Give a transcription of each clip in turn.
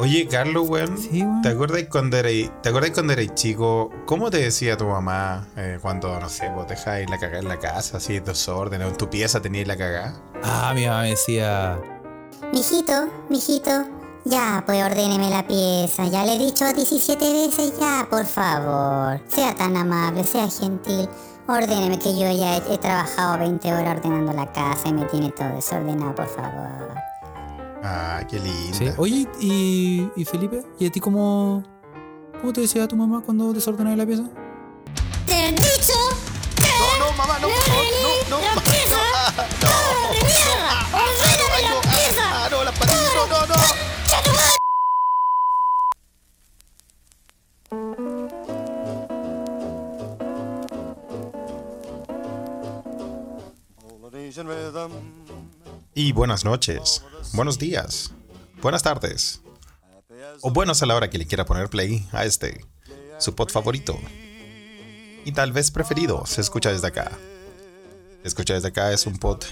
Oye, Carlos, weón. Sí, weón. ¿Te acuerdas cuando eres, ¿te acuerdas cuando eres chico? ¿Cómo te decía tu mamá eh, cuando, no sé, vos dejáis la cagada en la casa, así, desorden, o en tu pieza tenías la cagada? Ah, mi mamá me decía. Mijito, mijito, ya, pues ordéneme la pieza. Ya le he dicho 17 veces ya, por favor. Sea tan amable, sea gentil. Ordéneme que yo ya he, he trabajado 20 horas ordenando la casa y me tiene todo desordenado, por favor. Ah, qué linda. Sí. Oye, ¿y, y Felipe? ¿Y a ti cómo, cómo te decía tu mamá cuando desordenabas la pieza? ¡Te he dicho! No, no, mamá, no, no, no, no. ¡La pieza! ¡De mierda! ¡Ordéname la pieza! Ah, no, las patillas, no, no, no. Polynesian rhythm. Y buenas noches, buenos días, buenas tardes, o buenos a la hora que le quiera poner play a este, su pod favorito. Y tal vez preferido, se escucha desde acá. Se escucha desde acá es un pod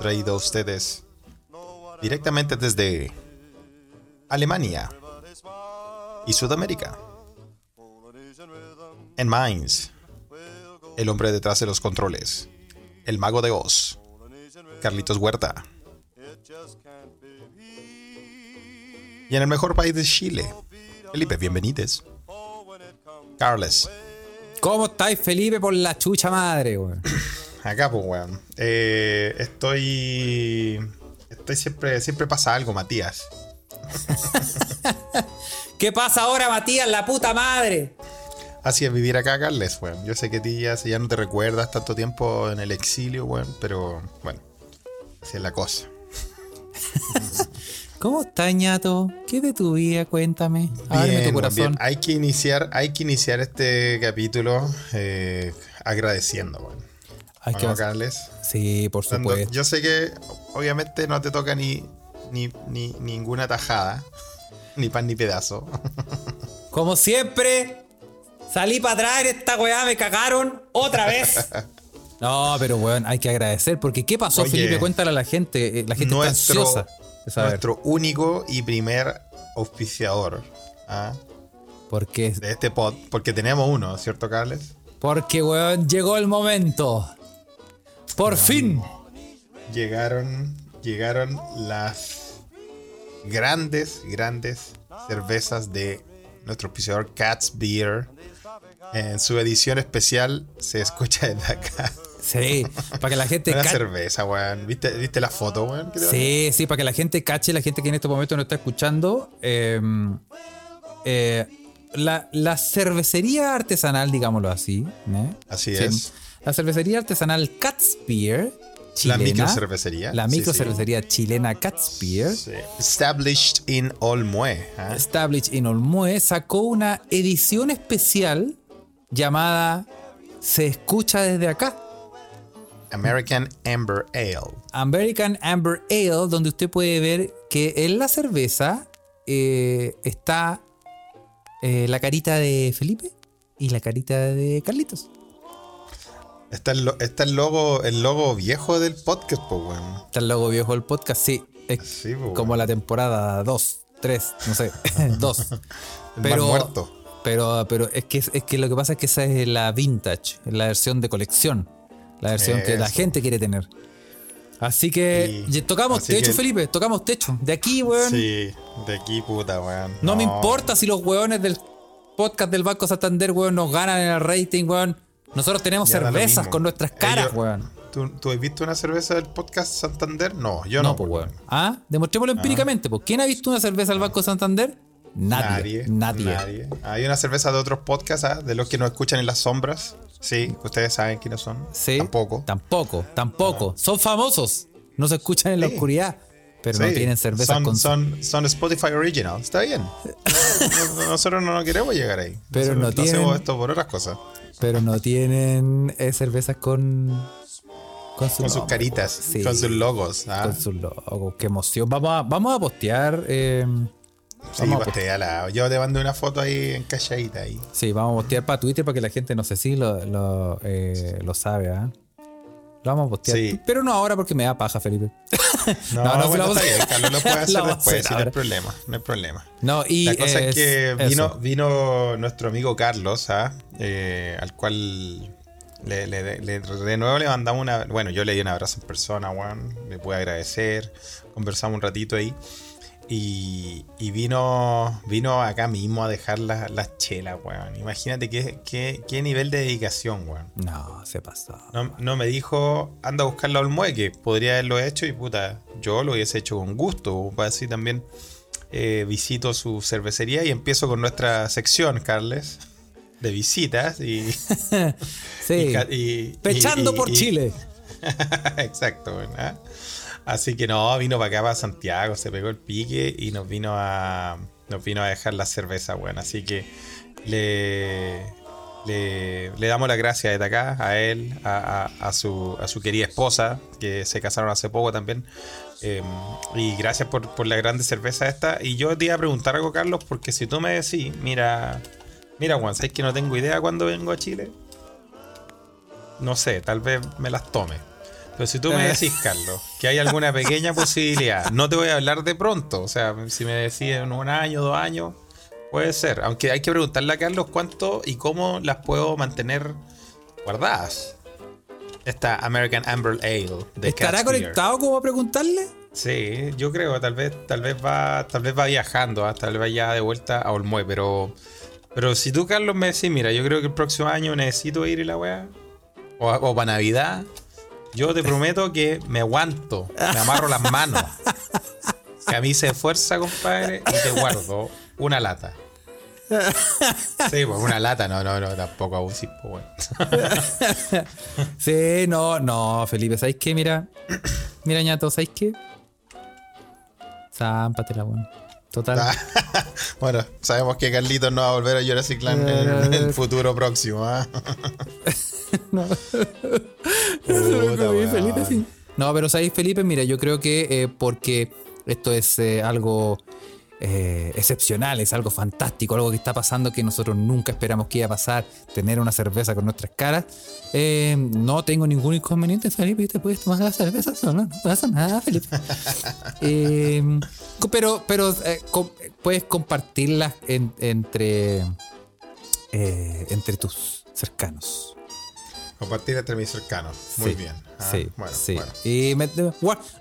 traído a ustedes directamente desde Alemania y Sudamérica. En Mainz, el hombre detrás de los controles, el mago de Oz. Carlitos Huerta. Y en el mejor país de Chile, Felipe, bienvenidos. Carles, ¿Cómo estáis, Felipe, por la chucha madre, weón? acá pues weón. Eh, estoy. Estoy siempre. Siempre pasa algo, Matías. ¿Qué pasa ahora, Matías, la puta madre? Así es vivir acá, Carles, weón. Yo sé que ti ya, ya no te recuerdas tanto tiempo en el exilio, weón, pero bueno. Así es la cosa. ¿Cómo estás, ñato? ¿Qué de tu vida? Cuéntame. Ábreme Bien, tu weón, corazón. bien. Hay que iniciar, hay que iniciar este capítulo eh, agradeciendo. Hay ¿O que Carles? Sí, por Cuando- supuesto. yo sé que obviamente no te toca ni, ni, ni ninguna tajada, ni pan ni pedazo. Como siempre, salí para atrás en esta weá, me cagaron otra vez. No, pero weón, hay que agradecer, porque ¿qué pasó, Oye, Felipe? Cuéntale a la gente. eh, La gente está ansiosa de nuestro único y primer auspiciador ¿ah? Porque, de este pod, porque tenemos uno, ¿cierto, Carles? porque, weón, llegó el momento. Por fin. Llegaron, llegaron las grandes, grandes cervezas de nuestro auspiciador Cats Beer. En su edición especial se escucha desde acá. Sí, para que la gente Una cerveza, weón. ¿Viste, ¿Viste la foto, weón? ¿Qué te Sí, sí, para que la gente cache, la gente que en este momento no está escuchando. eh, eh, la, la cervecería artesanal, digámoslo así. ¿eh? Así Sí, es. La cervecería artesanal Cat's Beer. La Chilena, microcervecería. La Sí, microcervecería chilena Cat's Beer. sí. Established in Olmue. ¿ah? Established in Olmue sacó una edición especial llamada Se escucha desde acá. American Amber Ale. American Amber Ale, donde usted puede ver que en la cerveza eh, está eh, la carita de Felipe y la carita de Carlitos. Está el, está el logo, el logo viejo del podcast, pues, weón. Está el logo viejo del podcast, sí. Es Sí, po, como la temporada 2, 3, no sé, 2. El Pero, muerto. Pero, pero es, que, es que lo que pasa es que esa es la vintage, la versión de colección. La versión que la gente quiere tener. Así que Sí. tocamos Así techo, que- Felipe, tocamos techo. De aquí, weón. Sí, de aquí, puta, weón. No, me importa si los weones del podcast del Banco Santander, weón, nos ganan en el rating, weón. Nosotros tenemos Ya cervezas con nuestras caras, Ellos- weón. ¿Tú, tú has visto una cerveza del podcast Santander? No, yo No, no. pues, weón. Ah, demostrémoslo empíricamente, pues. ¿Quién ha visto una cerveza del Banco Santander? Nadie. Nadie. Nadie. Hay una cerveza de otros podcasts, ¿ah? de los que nos escuchan en las sombras. Sí, ustedes saben quiénes son. Sí. Tampoco. Tampoco, tampoco. Son famosos. No se escuchan en la Sí. oscuridad. Pero no tienen cervezas son, con. son, son Spotify Original. Está bien. No- no- Nosotros no queremos llegar ahí. Pero Nosotros no tienen- hacemos esto por otras cosas. Pero no tienen eh, cervezas con. Con, su Con sus caritas, Sí. con sus logos. ¿ah? Con sus logos. Qué emoción. Vamos a, vamos a postear. eh, Sí, vamos a postéala. Yo te mandé una foto ahí en calladita ahí. Sí, vamos a postear para Twitter para que la gente, no sé si lo, lo, eh, lo sabe, ¿ah? Lo vamos a postear. Sí. Pero no ahora porque me da paja, Felipe. No, No, no, bueno, vamos está bien, Carlos lo puede hacer después, hacer sí, no hay problema, no hay problema. No, y La cosa es, es- que vino, eso. vino nuestro amigo Carlos, ¿ah? Eh, al cual le, le- le- de nuevo le mandamos una. Bueno, yo le di un abrazo en persona, Juan. Le pude agradecer. Conversamos un ratito ahí. Y, y vino vino acá mismo a dejar las las chelas, weón. Imagínate qué, qué, qué nivel de dedicación, weón. No, se pasó. No, no me dijo, anda a buscarlo al mueque. Podría haberlo hecho y puta, yo lo hubiese hecho con gusto. Para así también eh, visito su cervecería y empiezo con nuestra sección, Carles, de visitas y. Sí. y ca- y- Pechando por Chile. Exacto, ¿verdad? Así que no, vino para acá, para Santiago, se pegó el pique y nos vino a. Nos vino a dejar la cerveza, bueno. Así que le. Le, damos las gracias desde acá a él, a, a- su, a su querida esposa, que se casaron hace poco también. Eh, y gracias por, por la grande cerveza esta. Y yo te iba a preguntar algo, Carlos, porque si tú me decís, mira, mira, Juan, ¿sabes que no tengo idea cuándo vengo a Chile? No sé, tal vez me las tome. Pero si tú me decís, Carlos, que hay alguna pequeña posibilidad, no te voy a hablar de pronto. O sea, si me decís en un año, dos años, puede ser. Aunque hay que preguntarle a Carlos cuánto y cómo las puedo mantener guardadas. Esta American Amber Ale de ¿Estará Cat's conectado como a preguntarle? Sí, yo creo, tal vez, tal vez va, tal vez va viajando, ¿ah? tal vez vaya de vuelta a Olmué, pero, pero si tú, Carlos, me decís, mira, yo creo que el próximo año necesito ir y la weá, o, o para Navidad, yo te prometo que me aguanto, me amarro las manos, que a mí se esfuerza, compadre, y te guardo una lata. Sí, pues una lata, no, no, no, tampoco abusís, pues bueno. Sí, no, no, Felipe, ¿sabéis qué? Mira, mira, ñato, ¿sabéis qué? Zámpatela, weón. Total. Ah, bueno, sabemos que Carlitos no va a volver a Jurassic Land en, en el futuro próximo, ¿ah? No. Puta, Oye, weón. Felipe, sí. No, pero sabéis, Felipe, mira, yo creo que eh, porque esto es eh, algo eh, excepcional, es algo fantástico, algo que está pasando que nosotros nunca esperamos que iba a pasar, tener una cerveza con nuestras caras. eh, no tengo ningún inconveniente, Felipe, te puedes tomar la cerveza solo, no pasa nada, Felipe. Eh, pero pero eh, com- puedes compartirlas en- entre, entre tus cercanos. Compartir entre mis cercanos. Muy Sí, bien. Ah, sí, bueno, sí. bueno. Y me-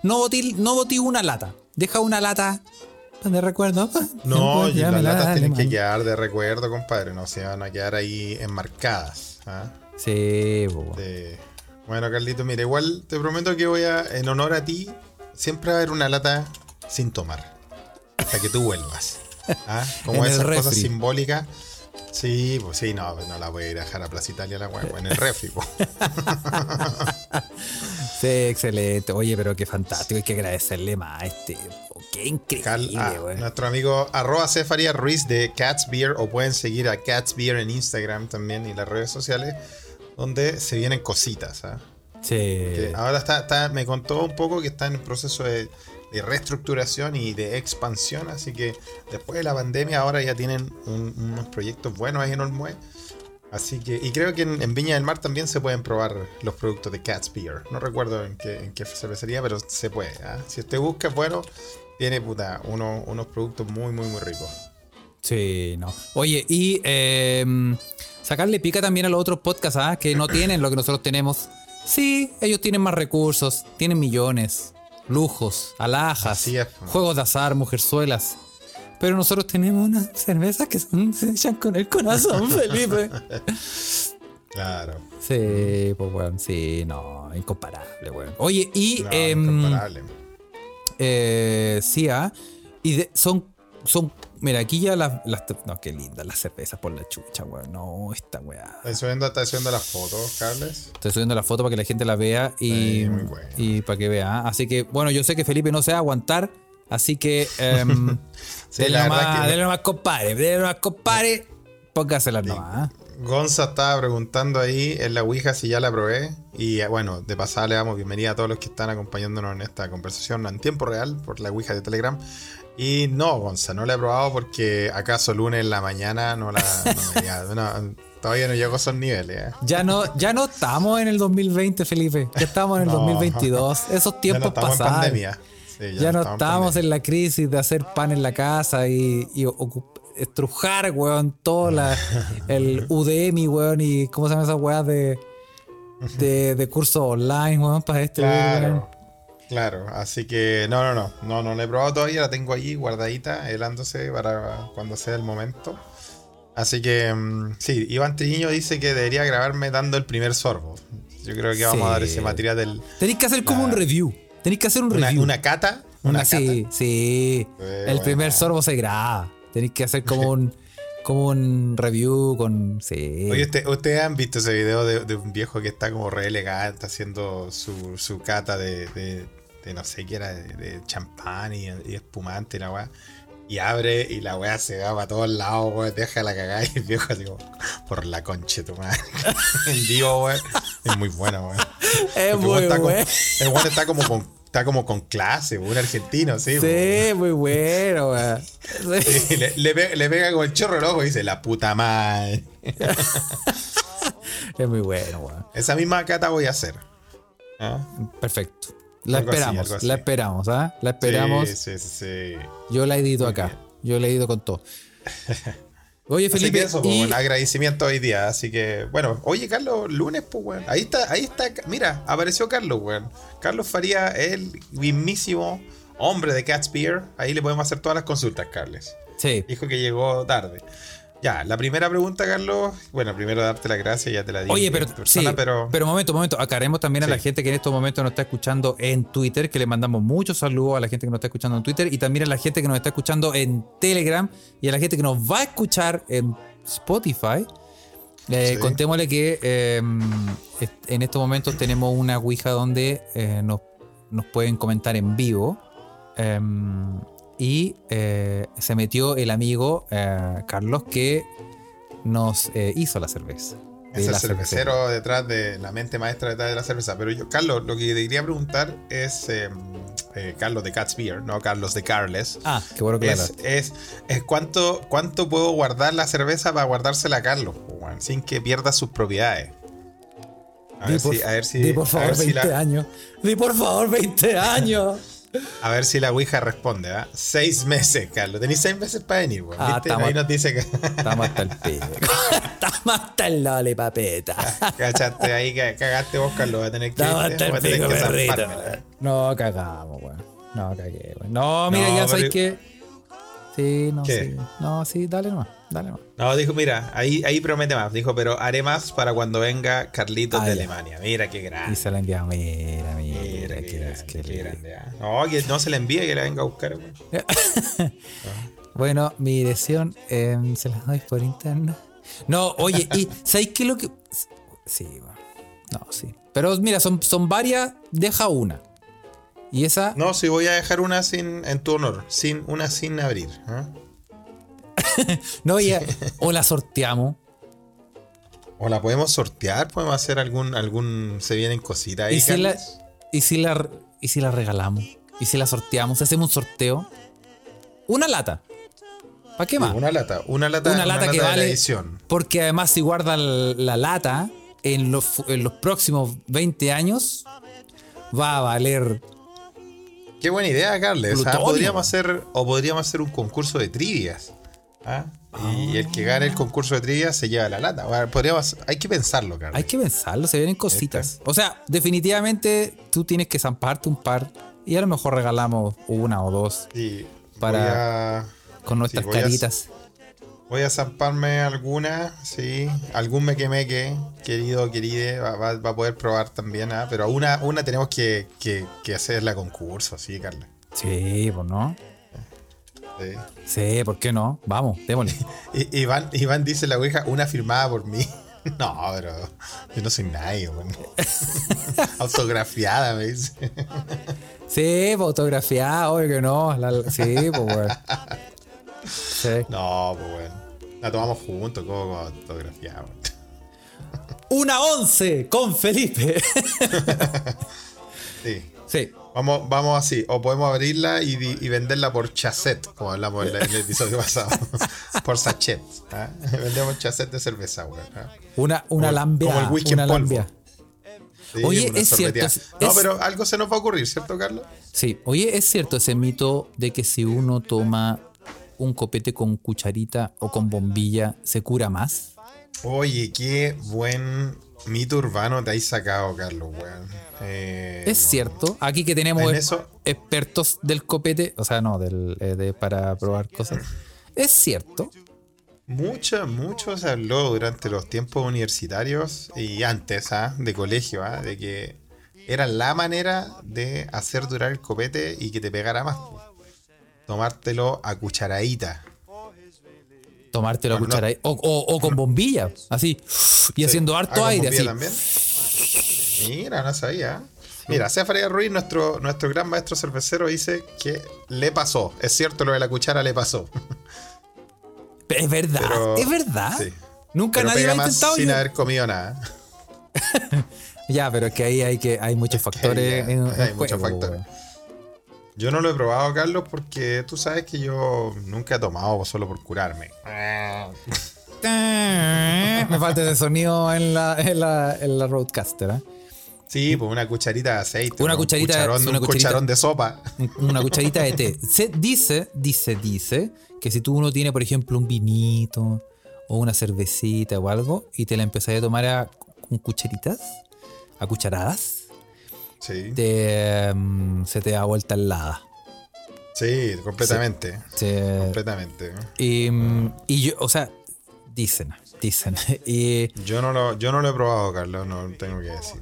no botí, no botí una lata. Deja una lata de recuerdo. No, y las latas tienen que quedar de recuerdo, compadre. No se van a quedar ahí enmarcadas. ¿ah? Sí, bobo. De- Bueno, Carlito, mira, igual te prometo que voy a, en honor a ti, siempre va a haber una lata sin tomar. Hasta que tú vuelvas. ¿Ah? Como esas cosas simbólicas. Sí, pues sí, no, no la voy a ir a dejar a Plaza Italia la hueá, en el refri. Sí, excelente. Oye, pero qué fantástico. Hay que agradecerle más a este. po. Qué increíble, ah, nuestro amigo arroba Cefaria Ruiz de Cats Beer o pueden seguir a Cats Beer en Instagram también y las redes sociales donde se vienen cositas. ¿ah? Sí. Que ahora está, está- me contó un poco que está en proceso de, de reestructuración y de expansión, así que después de la pandemia ahora ya tienen un- unos proyectos buenos ahí en Olmue. Así que, y creo que en, en Viña del Mar también se pueden probar los productos de Cat's Beer. No recuerdo en qué, en qué cervecería, pero se puede. ¿ah? Si usted busca, bueno, tiene puta, uno- unos productos muy, muy, muy ricos. Sí, no. Oye, y eh, sacarle pica también a los otros podcasts ¿ah? que no tienen lo que nosotros tenemos. Sí, ellos tienen más recursos, tienen millones, lujos, alhajas, es. juegos de azar, mujerzuelas. Pero nosotros tenemos unas cervezas que son- se echan con el corazón, Felipe. Claro. Sí, pues bueno, sí, no, incomparable, weón. Oye, y No, em, incomparable. eh, sí, ah, y de- son, son, mira, aquí ya las, las, no, qué lindas las cervezas por la chucha, weón. No, esta weá. ¿Estás subiendo, estás subiendo las fotos, Carles? Estoy subiendo la foto para que la gente la vea y, Sí, muy bueno. y para que vea. ¿ah? Así que, bueno, yo sé que Felipe no se va a aguantar, así que, em, Sí, denle, nomás, que- denle nomás, compadre, denle nomás, compadre, póngaselas nomás. ¿ah? Gonza estaba preguntando ahí en la Ouija si ya la probé. Y eh, bueno, de pasada le damos bienvenida a todos los que están acompañándonos en esta conversación en tiempo real por la Ouija de Telegram. Y no, Gonza, no la he probado porque acaso lunes en la mañana no la. no me- ya, no, todavía no llegó a esos niveles. ¿eh? Ya no, ya no estamos en el 2020, Felipe. Ya estamos en el No. 2022. Esos Ya no tiempos estamos en pandemia. Sí, Ya, no pandemia. en la crisis de hacer pan en la casa y, y estrujar, weón, todo la, el Udemy, weón, y ¿cómo se llaman esas weas de, de, de cursos online, weón, para este weón? Claro, claro. Así que no, no, no. No, no la he probado todavía. La tengo allí guardadita, helándose para cuando sea el momento. Así que mm, sí, Iván Triño dice que debería grabarme dando el primer sorbo. Yo creo que vamos Sí. a dar ese material del. Tenéis que hacer como un review. Tenéis que hacer un Una, review. una cata. Una, Una- cata. sí, sí. Eh, el primer sorbo se graba. Tenéis que hacer como un, como un review con. Sí. Oye, usted- ustedes han visto ese video de, de un viejo que está como re elegante haciendo su, su cata de, de- de no sé qué era, de, champán y, y espumante y la weá. Y abre y la weá se va para todos lados, weón. Deja la cagada y el viejo así como, por la concha tu madre. en vivo, weón. Es muy bueno, weón. es muy está, bueno. con, el está como con, está como con clase, un argentino, sí. Sí, muy bueno. Sí. Le, le pega, le pega con el chorro el ojo y dice, la puta madre. Es muy bueno, weón. Esa misma cata voy a hacer. ¿Ah? Perfecto. La Algo esperamos, así. la esperamos, ¿ah? La esperamos. Sí, sí. Yo la edito Muy acá. Yo la edito con todo. Oye, Así Felipe, que eso, pues, y- un agradecimiento hoy día. Así que, bueno, oye, Carlos, lunes, pues, weón. Ahí está, ahí está. Mira, apareció Carlos, weón. Carlos Faría, el mismísimo hombre de Cat's Beer. Ahí le podemos hacer todas las consultas, Carles. sí, Dijo que llegó tarde. Ya, la primera pregunta, Carlos. Bueno, primero darte las gracias, ya te la di. Oye, pero, persona, sí, pero, pero momento, momento. Aclaremos también a la gente que en estos momentos nos está escuchando en Twitter, que le mandamos muchos saludos a la gente que nos está escuchando en Twitter y también a la gente que nos está escuchando en Telegram y a la gente que nos va a escuchar en Spotify. Eh, Sí. Contémosle que eh, est- en estos momentos tenemos una Ouija donde eh, nos, nos pueden comentar en vivo. Y eh, se metió el amigo eh, Carlos que nos eh, hizo la cerveza. Es el cervecero detrás de la mente maestra detrás de la cerveza. Pero yo, Carlos, lo que te quería preguntar es eh, eh, Carlos de Cat's Beer, no Carlos de Carles. Ah, qué bueno que Es, es, es cuánto, cuánto puedo guardar la cerveza para guardársela a Carlos, sin que pierda sus propiedades. A Di ver, por, si, a ver si, di por a favor ver si 20 la, años. Di por favor 20 años. A ver si la Ouija responde, ¿ah? Seis meses, Carlos. Tenéis seis meses para venir, weón. Ah, Ahí nos dice que Estamos hasta el pico. Estamos hasta el lole, papeta. cachaste ahí, que cagaste vos, Carlos. Va a tener que, Estamos hasta el pico, perrito. No, cagamos, weón. No, cagué, weón. No, mira, No, ya sabes que. Sí, no, ¿Qué? sí. No, sí, dale nomás, dale nomás. No, dijo, mira, ahí, ahí promete más. Dijo, pero haré más para cuando venga Carlitos Ah, de ya. Alemania. Mira qué Y grande. se la enviamos, mira, mira, Mira, qué, grande, qué qué lindo. grande, ah. No, que no se le envíe, que la venga a buscar. Bueno, mi dirección em, se las doy por internet. No, oye, y ¿sabéis qué es lo que.? Sí, bueno. No, sí. Pero mira, son, son varias, deja una. Y esa. No, si voy a dejar una sin en tu honor, sin una sin abrir. ¿ah? No, ya, o la sorteamos. O la podemos sortear, podemos hacer algún, algún, se vienen cositas ahí. Y si, la, y, si la, y si la regalamos. Y si la sorteamos, hacemos un sorteo. Una lata. ¿Para qué Sí, más? Una lata, una lata, Una lata que de la vale- edición. Porque además, si guarda la, la lata en los, en los próximos 20 años, va a valer. Qué buena idea, Carles. O sea, Plutonio. podríamos hacer, o podríamos hacer un concurso de trivias. ¿Ah? Y el que gane el concurso de trivias se lleva la lata. Bueno, podríamos, hay que pensarlo, Carles. Hay que pensarlo, se vienen cositas. O sea, definitivamente tú tienes que zamparte un par y a lo mejor regalamos una o dos Sí, Para- a, con nuestras Sí, voy a- caritas. voy a zamparme alguna, sí. Algún meque meque, querido, queride, va, va- va a poder probar también, ¿ah? Pero una, una tenemos que, que, que hacerla concurso, sí, Carles. Sí, pues no. Sí. Sí, ¿por qué no? Vamos, démosle. I- Iván, Iván dice la ouija, una firmada por mí. No, pero yo no soy nadie. Autografiada, me dice. Sí, fotografiada, obvio que no. La- sí, pues weón. Sí. No, pues bueno. La tomamos juntos, como autografiada. Una once con Felipe. Sí. Sí. Vamos, vamos así, o podemos abrirla y, venderla por chasset, como hablamos en, la- en el episodio pasado. por sachet. ¿ah? Vendemos chasset de cerveza, weón. ¿ah? Una, una lambia. como el whisky una en polvo. lambia. Sí, Oye, es cierto, No, es- pero algo se nos va a ocurrir, ¿cierto, Carlos? Sí. Oye, ¿es cierto ese mito de que si uno toma un copete con cucharita o con bombilla, se cura más? Oye, qué buen mito urbano te has sacado, Carlos, weón. Eh, Es cierto. Aquí que tenemos eso- expertos del copete, o sea, no, del, eh, de, para probar cosas. Es cierto. Mucho, mucho se habló durante los tiempos universitarios y antes, ¿ah? de colegio, ¿ah? de que era la manera de hacer durar el copete y que te pegara más. Tomártelo a cucharadita. Tomarte la Con cuchara ahí. O, o- o con bombilla, así. Y haciendo Ah, harto con aire, así. también. Mira, no sabía. Mira, Cefra Ruiz, nuestro, nuestro gran maestro cervecero, dice que le pasó. Es cierto, lo de la cuchara le pasó. Es verdad, Pero- es verdad. sí. Nunca Pero nadie lo ha más intentado. sin yo- haber comido nada. Ya, pero es que ahí hay que hay muchos factores. ahí en, hay en muchos juego, factores. Yo no lo he probado, Carlos, porque tú sabes que yo nunca he tomado solo por curarme. Me falta ese sonido en la, en la, en la Roadcaster. ¿eh? Sí, pues una cucharita de aceite. Una cucharita- un cucharón, sí, una un cucharita. cucharón de sopa. Una cucharita de té. Se dice, dice, dice que si tú uno tiene, por ejemplo, un vinito o una cervecita o algo y te la empezás a tomar a, con cucharitas, a cucharadas, Sí, te, mm, se te da vuelta helada. sí, completamente. Se- Completamente. y, mm, y yo, o sea, dicen, dicen. Y Yo no, lo, yo no lo he probado, Carlos, no tengo que decir.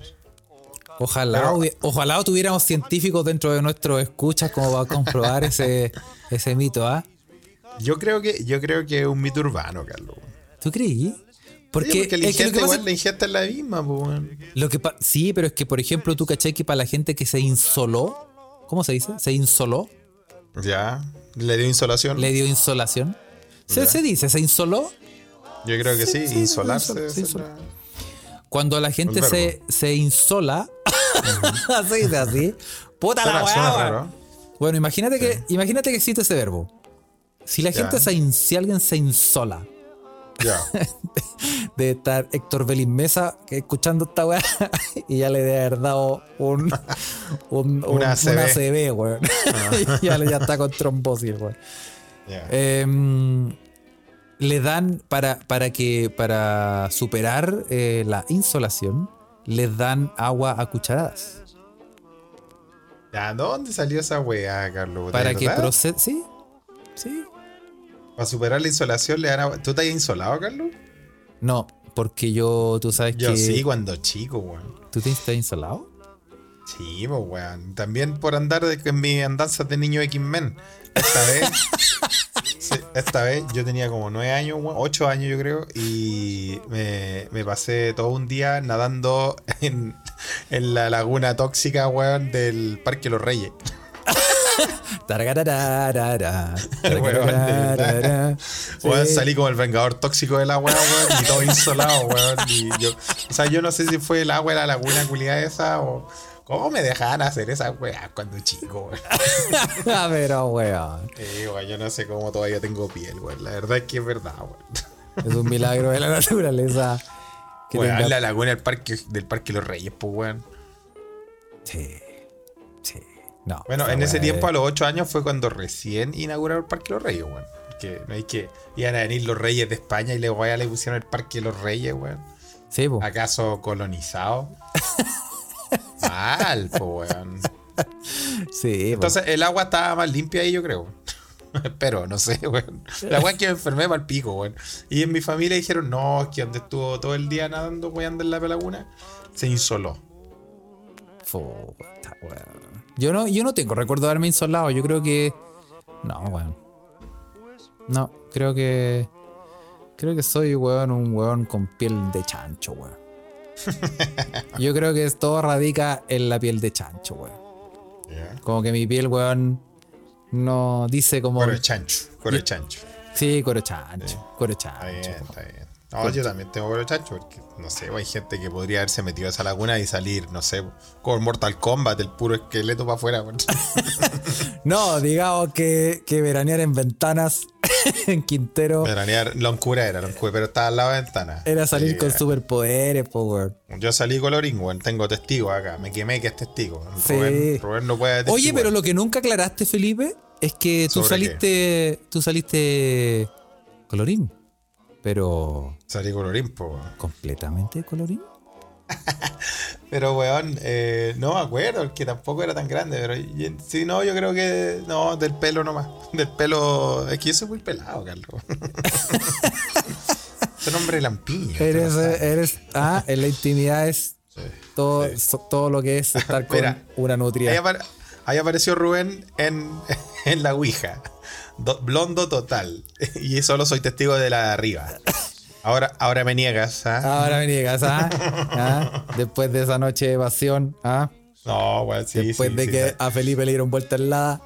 ojalá, Pero- ojalá tuviéramos científicos dentro de nuestros escuchas como para comprobar ese, ese mito, ¿ah? Yo creo que, yo creo que es un mito urbano, Carlos. ¿Tú creí? Porque, Sí, porque la es que lo que pasa igual la ingesta es la misma, pues. Lo que sí, pero es que, por ejemplo, tú caché que para la gente que se insoló, ¿cómo se dice? Se insoló, Ya, le dio insolación. le dio insolación. ¿Se, se dice? ¿Se insoló? Yo creo que sí, Sí, sí, insolarse. insol- se la- Cuando la gente se, se insola, se dice así. Puta la Suena, weá, weón. raro. Bueno, imagínate que, imagínate que existe ese verbo. Si la Ya. gente se si alguien se insola De estar Héctor Belín Mesa escuchando esta weá y ya le debe haber dado un, un, un- Una weón. y ya, ya está con trombosis, weón. Em, le dan para, para que para superar eh, la insolación, les dan agua a cucharadas. Ya, ¿Dónde salió esa weá, Carlos? ¿De Para que proceda. Sí, sí. Para superar la insolación le dan agua. ¿Tú te has insolado, Carlos? No, porque yo, tú sabes Yo que. sí, cuando chico, weón. ¿Tú te estás insolado? Sí, pues, weón. También por andar de, en mis andanzas de niño X-Men. Esta vez. sí, esta vez yo tenía como nueve años, weón, ocho años yo creo, y me, me pasé todo un día nadando en, en la laguna tóxica, weón, del Parque Los Reyes. Weón, de Sí. salí como el vengador tóxico del agua, weón, y todo insolado, weón. Y yo, o sea, yo no sé si fue el agua de la laguna culiada esa o. ¿Cómo me dejaban hacer esa weá cuando chico, weón? Ah, pero, weón. Sí, weón, yo no sé cómo todavía tengo piel, weón. La verdad es que es verdad, weón. Es un milagro de la naturaleza. Que Weón, tenga- la laguna del parque, del parque Los Reyes, pues, weón. Sí. Sí. No. Bueno, en ese tiempo, a es- los ocho años, fue cuando recién inauguraron el Parque Los Reyes, weón. Que no hay que. Iban a venir los reyes de España y le, weá, le pusieron el Parque Los Reyes, weón. Sí, po. ¿Acaso colonizado? Mal, pues, weón. Sí, po. Entonces, el agua estaba más limpia ahí, yo creo. Pero, no sé, weón. La es que me enfermé mal pico, weón. Y en mi familia dijeron, no, es que donde estuvo todo el día nadando, weón, en la laguna, se insoló. Puta, weón. Yo no, yo no tengo recuerdo de haberme insolado. Yo creo que. No, weón. No, creo que. Creo que soy, weón, un weón con piel de chancho, weón. Yo creo que todo radica en la piel de chancho, weón. Como que mi piel, weón, no dice como. Cuero chancho, cuero chancho. Sí, cuero chancho. Cuero Está bien, chancho. está bien. No, yo también tengo pelo chancho, porque no sé, hay gente que podría haberse metido a esa laguna y salir, no sé, con Mortal Kombat, el puro esqueleto para afuera. No, digamos que, que veranear en ventanas en Quintero Veranear, loncura era, loncura, pero estaba al lado de la ventana. era salir Sí, con superpoderes, po, weón. Yo salí colorín, weón, tengo testigos acá, me quemé que es testigo. Sí. Rubén, Rubén no puede Oye, atestiguar. pero lo que nunca aclaraste, Felipe, es que tú ¿Sobre saliste. Tú saliste. colorín. Pero. Salí colorín, po, completamente colorín. Pero, weón, eh, no me acuerdo, que tampoco era tan grande, pero si no, yo creo que, no, del pelo nomás. Del pelo, es que yo soy muy pelado, Carlos. Soy un hombre lampiño. Eres, eres. Ah, en la intimidad es Sí. todo, sí. so- todo lo que es estar con Mira, una Ahí, nutria. apare- ahí apareció Rubén en, en la Ouija. Do- blondo total. Y solo soy testigo de la de arriba. Ahora, ahora me niegas, ¿ah? Ahora me niegas, ¿ah? ¿Ah? Después de esa noche de evasión, ¿ah? No, weón, sí, Después sí, de sí, que sí. a Felipe le dieron vuelta la.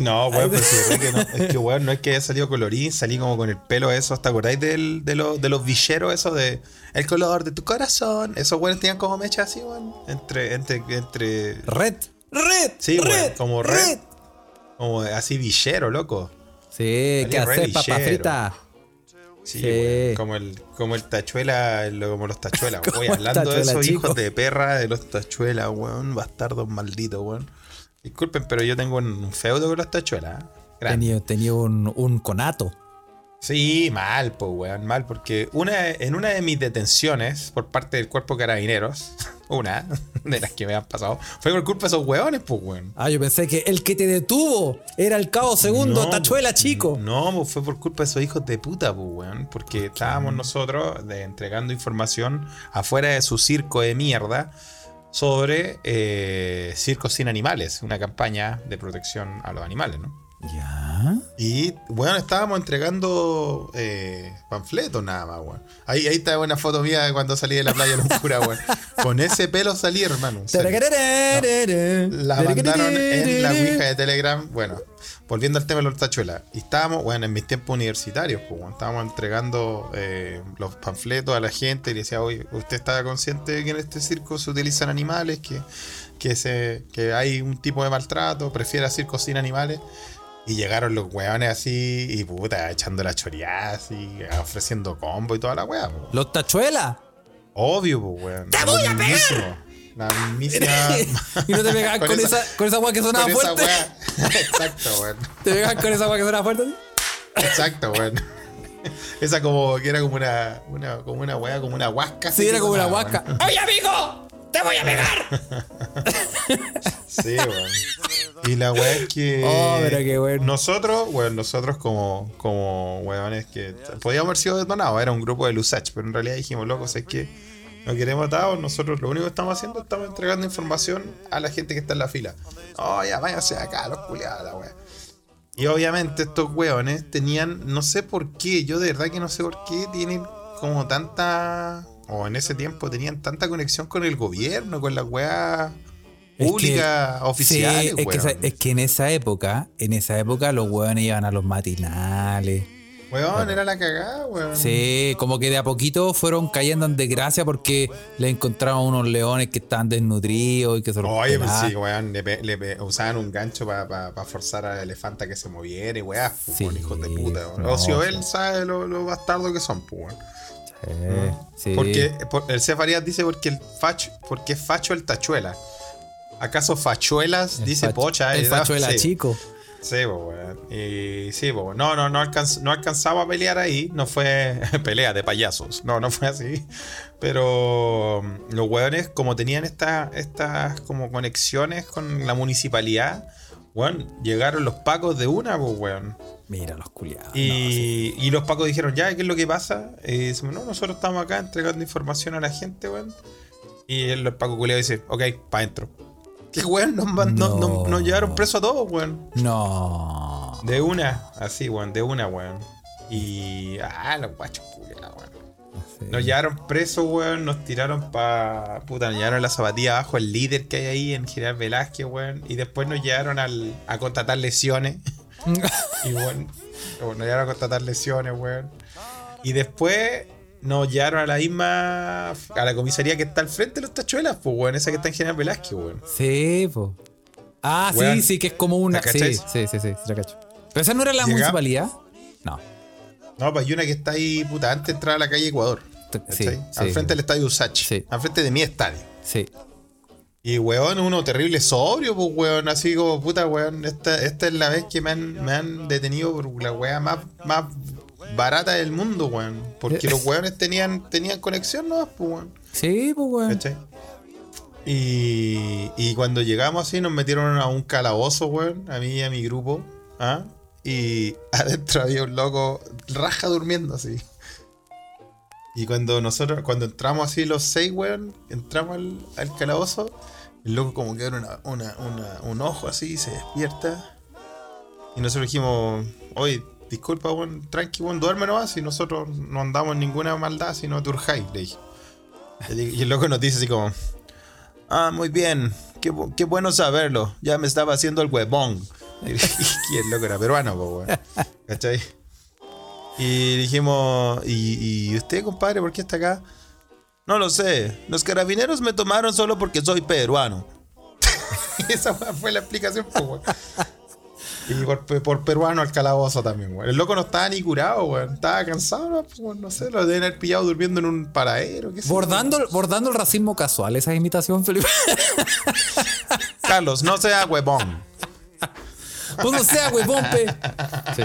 No, weón, pues sí, es que no, es que weón, no es que haya salido colorín, salí como con el pelo eso, ¿hasta acordáis del, de, los de los villeros eso de el color de tu corazón? Esos weones tenían como mecha así, weón. Entre, entre, entre. Red. Red. Sí, weón, red, como red. Como así villero, loco. Sí, Salí ¿qué re hacer, papa villero. frita? Sí, como el, como el tachuela, como los tachuelas. Voy hablando de esos chico. hijos de perra, de los tachuelas, weón, bastardos malditos, weón. Disculpen, pero yo tengo un, feudo con los tachuelas. ¿eh? Tenía, tenía un, un conato. Sí, mal, pues, weón, mal, porque una, en una de mis detenciones por parte del cuerpo de carabineros, una de las que me han pasado, fue por culpa de esos weones, pues, weón. Ah, yo pensé que el que te detuvo era el cabo segundo, No, tachuela chico. No, pues, fue por culpa de esos hijos de puta, pues, weón. Porque estábamos nosotros de, entregando información afuera de su circo de mierda sobre eh, circos sin animales, una campaña de protección a los animales, ¿no? Ya. Y, bueno, estábamos entregando eh, panfletos nada más, weón. Ahí, ahí está una foto mía de cuando salí de la playa locura, weón. Con ese pelo salí, hermano. salí. La mandaron en la Ouija de Telegram. Bueno, volviendo al tema de los tachuelas. Y estábamos, bueno, en mis tiempos universitarios, pues, bueno, estábamos entregando eh, los panfletos a la gente y le decía, oye, ¿usted está consciente de que en este circo se utilizan animales? Que, que, se, que hay un tipo de maltrato, prefiere circos sin animales. Y llegaron los weones así, y puta, echando la choreada, así, ofreciendo combo y toda la weá, po. Los tachuelas. Obvio, pues, weón. ¡Te voy a pegar! La mismísima. y no te pegaban con, esa, con esa weá que sonaba con esa fuerte. weá. Exacto, weón. Te pegaban con esa weá que sonaba fuerte. Exacto, weón. Esa como que era como una, una como una weá, como una huasca. Sí, era como una huasca. ¡Oye, amigo! ¡Te voy a pegar! Sí, weón. Y la weá es que. Oh, pero qué bueno. Nosotros, weón, nosotros como, como weones que podíamos haber sido detonados, era un grupo de Lusach, pero en realidad dijimos, locos, es que no queremos atados, nosotros lo único que estamos haciendo estamos entregando información a la gente que está en la fila. Oh, ya, váyanse acá, los culiados, la weá. Y obviamente estos weones tenían, no sé por qué, yo de verdad que no sé por qué tienen como tanta, o en ese tiempo tenían tanta conexión con el gobierno, con las weas Es públicas, oficiales, sí, es que, weón. esa- es que en esa época, en esa época los hueones iban a los matinales. Weón, era la cagada, weón. Sí, como que de a poquito fueron cayendo en desgracia porque le encontraron unos leones que estaban desnutridos y que se los Oye, pues sí, weón, le, pe- le pe- usaban un gancho para forzar al elefante a que se moviera y weá, pues, Sí, hijos de puta, weón. no, o si él sabe lo, lo bastardo que son, pues, weón. Eh, sí. Porque por- el Cefarías dice porque el facho, porque es facho el tachuela. ¿Acaso fachuelas? El dice pocha. El eh, fachuela sí. chico. Sí, weón. Y sí, no, no, no, alcanz- no alcanzaba a pelear ahí. No fue pelea de payasos. No, no fue así. Pero mm, los weones, como tenían esta- estas como conexiones con la municipalidad, weón, llegaron los pacos de una, pues, weón. Mira los culiados. Y, y los pacos dijeron, ya, ¿qué es lo que pasa? Y decimos, no, nosotros estamos acá entregando información a la gente, weón. Y el, paco culiado dice, ok, pa' adentro. ¿Qué weón? Nos, man- nos- No. nos llevaron presos a todos, weón. No. De una, así, weón, de una, weón. Y. Ah, los guachos culiados, weón. Sí. Nos llevaron presos, weón. Nos tiraron pa. Puta, nos llevaron la zapatilla abajo, el líder que hay ahí en General Velázquez, weón. Y después nos llevaron al, a contratar lesiones. y bueno, bueno, nos llevaron a contratar lesiones, weón. Y después nos llevaron a la misma. a la comisaría que está al frente de los tachuelas, pues, weón. Esa que está en General Velázquez, weón. Sí, po. Ah, Weón, sí, sí, que es como una. ¿la Sí, sí, sí, sí, sí, la cacho. Pero esa no era la municipalidad. No. No, pues hay una que está ahí, puta, antes de entrar a la calle Ecuador. Sí. Al frente del estadio Usach. Sí. Al frente de mi estadio. Sí. Y weón, uno terrible sobrio, pues weón, así como puta weón, esta, esta es la vez que me han, me han detenido por la weá más, más barata del mundo, weón. Porque los weones tenían, tenían conexión, ¿no? Pues weón. Sí, pues, weón. ¿Cachai? Y, y cuando llegamos así nos metieron a un calabozo, weón, a mí y a mi grupo, ¿ah? Y adentro había un loco raja durmiendo así. Y cuando nosotros, cuando entramos así los seis, weón, entramos al, al calabozo, el loco como que abre una, una, una- un ojo así y se despierta. Y nosotros dijimos, oye, disculpa, weón, tranqui, weón, duerme nomás nosotros no andamos en ninguna maldad, sino te urjáis, le dije. Y el loco nos dice así como, ah, muy bien, qué, qué bueno saberlo, ya me estaba haciendo el huevón. Y el loco era peruano, pues. ¿Cachai? Y dijimos, ¿Y, ¿y usted, compadre, por qué está acá? No lo sé, los carabineros me tomaron solo porque soy peruano. Esa fue la explicación, pues. Y por, por peruano al calabozo también, weón. El loco no estaba ni curado, weón. Estaba cansado, no, Pues, no sé, lo deben haber pillado durmiendo en un paradero, qué sé yo. Bordando, bordando el racismo casual, esa imitación, Felipe. Carlos, no sea huevón. pues no sea, huevón, pe. Sí.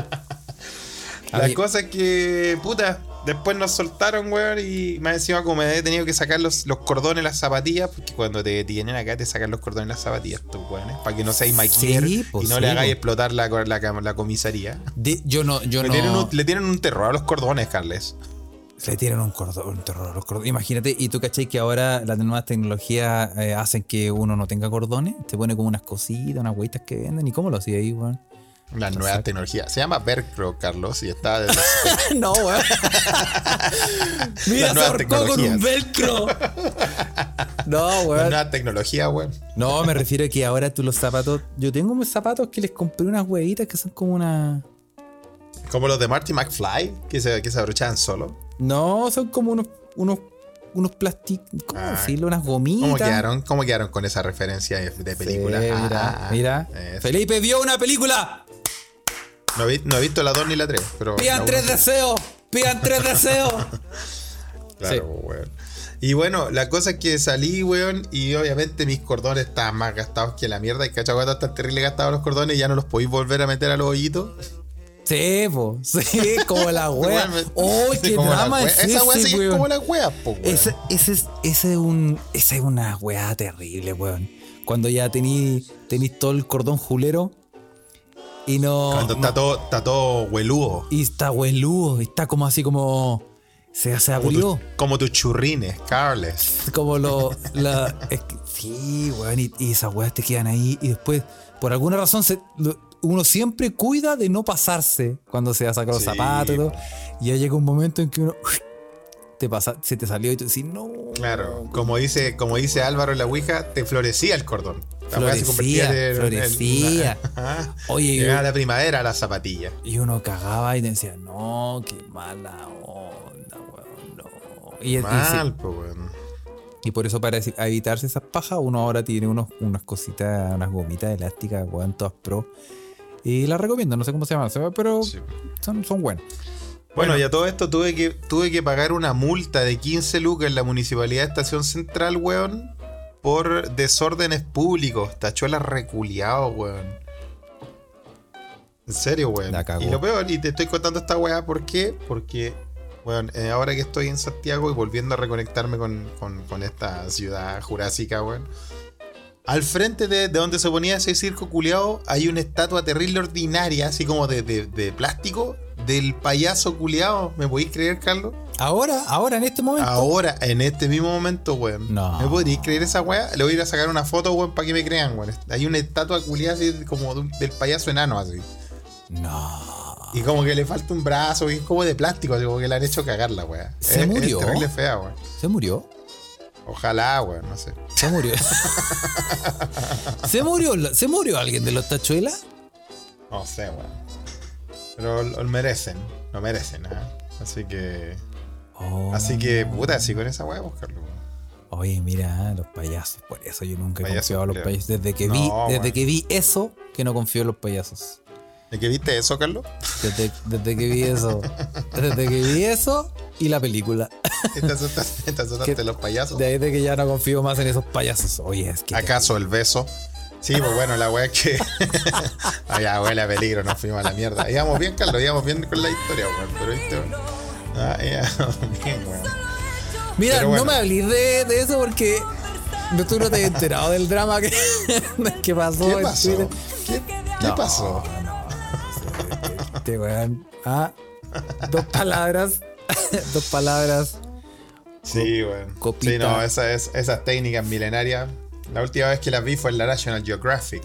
La cosa es que, puta, después nos soltaron, weón, y más encima como me he tenido que sacar los, los cordones, las zapatillas, porque cuando te tienen acá te sacan los cordones, las zapatillas, tú, weón, para que no seáis maquiller Sí, pues y no sí, le hagáis explotar la, la, la comisaría. De- yo no, yo Le, no. tienen un, le tienen un terror a los cordones, Carles. Le tiran un cordón, un terror a los cordones. Imagínate, y tú cachai que ahora las nuevas tecnologías eh, hacen que uno no tenga cordones. Te pone como unas cositas, unas hueitas que venden. ¿Y cómo lo hacía ahí, weón? La nueva tecnología. Se llama Velcro, Carlos, y está desde no, weón. Mira, se ahorcó con un velcro. no, la weón. nueva tecnología, weón. No, me refiero a que ahora tú los zapatos. Yo tengo unos zapatos que les compré unas huevitas que son como una. Como los de Marty McFly, que se, que se abrochaban solo. No, son como unos. unos unos plásticos. ¿Cómo Ah. decirlo? Unas gomitas. ¿Cómo quedaron, ¿Cómo quedaron con esa referencia de, Sí, película? mira, Ah, mira. eso. Felipe vio una película. No, he, vi- no he visto la 2 ni la 3, pero. Pidan tres sí. deseos. Pidan tres deseos. Claro, Sí. weón. Y bueno, la cosa es que salí, weón, y obviamente mis cordones estaban más gastados que la mierda. Y cachaguata están terrible gastados los cordones y ya no los podéis volver a meter a los hoyitos. Sí, po. Sí, como la wea. Oh, sí, qué drama wea. es Esa ese, sí que es weón. como la wea, po, weón. Ese, ese es, ese es un, esa es una weá terrible, weón. Cuando ya tení, tenís todo el cordón julero y no. Cuando está todo, está todo hueludo. Y está hueludo, y está como así como. Se, se Como, abrió. tu- como tus churrines, Carles. Como lo. La, es que- sí, weón, y, y esas weas te quedan ahí. Y después, por alguna razón, se, uno siempre cuida de no pasarse cuando se va a sacar los zapatos y todo. Y ya llega un momento en que uno. Te pasa, se te salió y tú decís, no. Claro, como dice, como dice Álvaro en la Ouija, te florecía el cordón. Florecía, florecía. Oye, Llegaba yo- la primavera la zapatilla. Y uno cagaba y decía, no, qué mala onda, weón, no. Y, y Mal, po, weón. y por eso para evitarse esas pajas, uno ahora tiene unos, unas cositas, unas gomitas elásticas, weón, todas pro. Y las recomiendo, no sé cómo se llaman, pero Sí. son, son buenas. Bueno, y a todo esto tuve que, tuve que pagar una multa de 15 lucas en la municipalidad de Estación Central, weón, por desórdenes públicos. Tachuelas reculeado, weón. En serio, weón. Y lo peor, y te estoy contando esta weá, ¿por qué? Porque, weón, eh, ahora que estoy en Santiago y volviendo a reconectarme con, con- con esta ciudad jurásica, weón. Al frente de, de donde se ponía ese circo culeado hay una estatua terrible ordinaria, así como de, de- de plástico, del payaso culeado. ¿Me podéis creer, Carlos? Ahora, ahora, en este momento. Ahora, en este mismo momento, weón. No. ¿Me podéis creer esa weá? Le voy a ir a sacar una foto, weón, para que me crean, weón. Hay una estatua culeada así como un- del payaso enano, así. No. Y como que le falta un brazo, y es como de plástico, así como que le han hecho cagar la weá. ¿Se Es- murió? Es terrible fea, weón. ¿Se murió? Ojalá, weón, no sé. Se murió. ¿Se murió, ¿Se murió alguien de los tachuelas? No sé, weón. Pero lo, merecen, lo merecen, ¿ah? Así que. Oh. Así que, puta, así con esa weá, Carlos. Oye, mira, los payasos. Por eso yo nunca he confiado a los payasos. Desde que No, vi, desde que vi eso, que no confío en los payasos. ¿De qué viste eso, Carlos? Desde, desde que vi eso. Desde que vi eso y la película. ¿Te asustaste, te los payasos? De ahí de que ya no confío más en esos payasos. Oye, es que. ¿Acaso el beso? Sí, pues bueno, la weá es que. Ay, ya huele a peligro, nos fuimos a la mierda. Íbamos bien, Carlos, íbamos bien con la historia, weón. Pero viste, weón. Ah, íbamos bien, weón. Mira, Pero bueno. no me hablís de, de eso porque tú no te has enterado del drama que, que pasó ¿Qué en pasó? Twitter. ¿Qué, qué No, pasó? no, Weón. Ah, dos palabras. dos palabras. Sí, weón. copita. Sí, no, esa es, esas técnicas milenarias. La última vez que las vi fue en la National Geographic.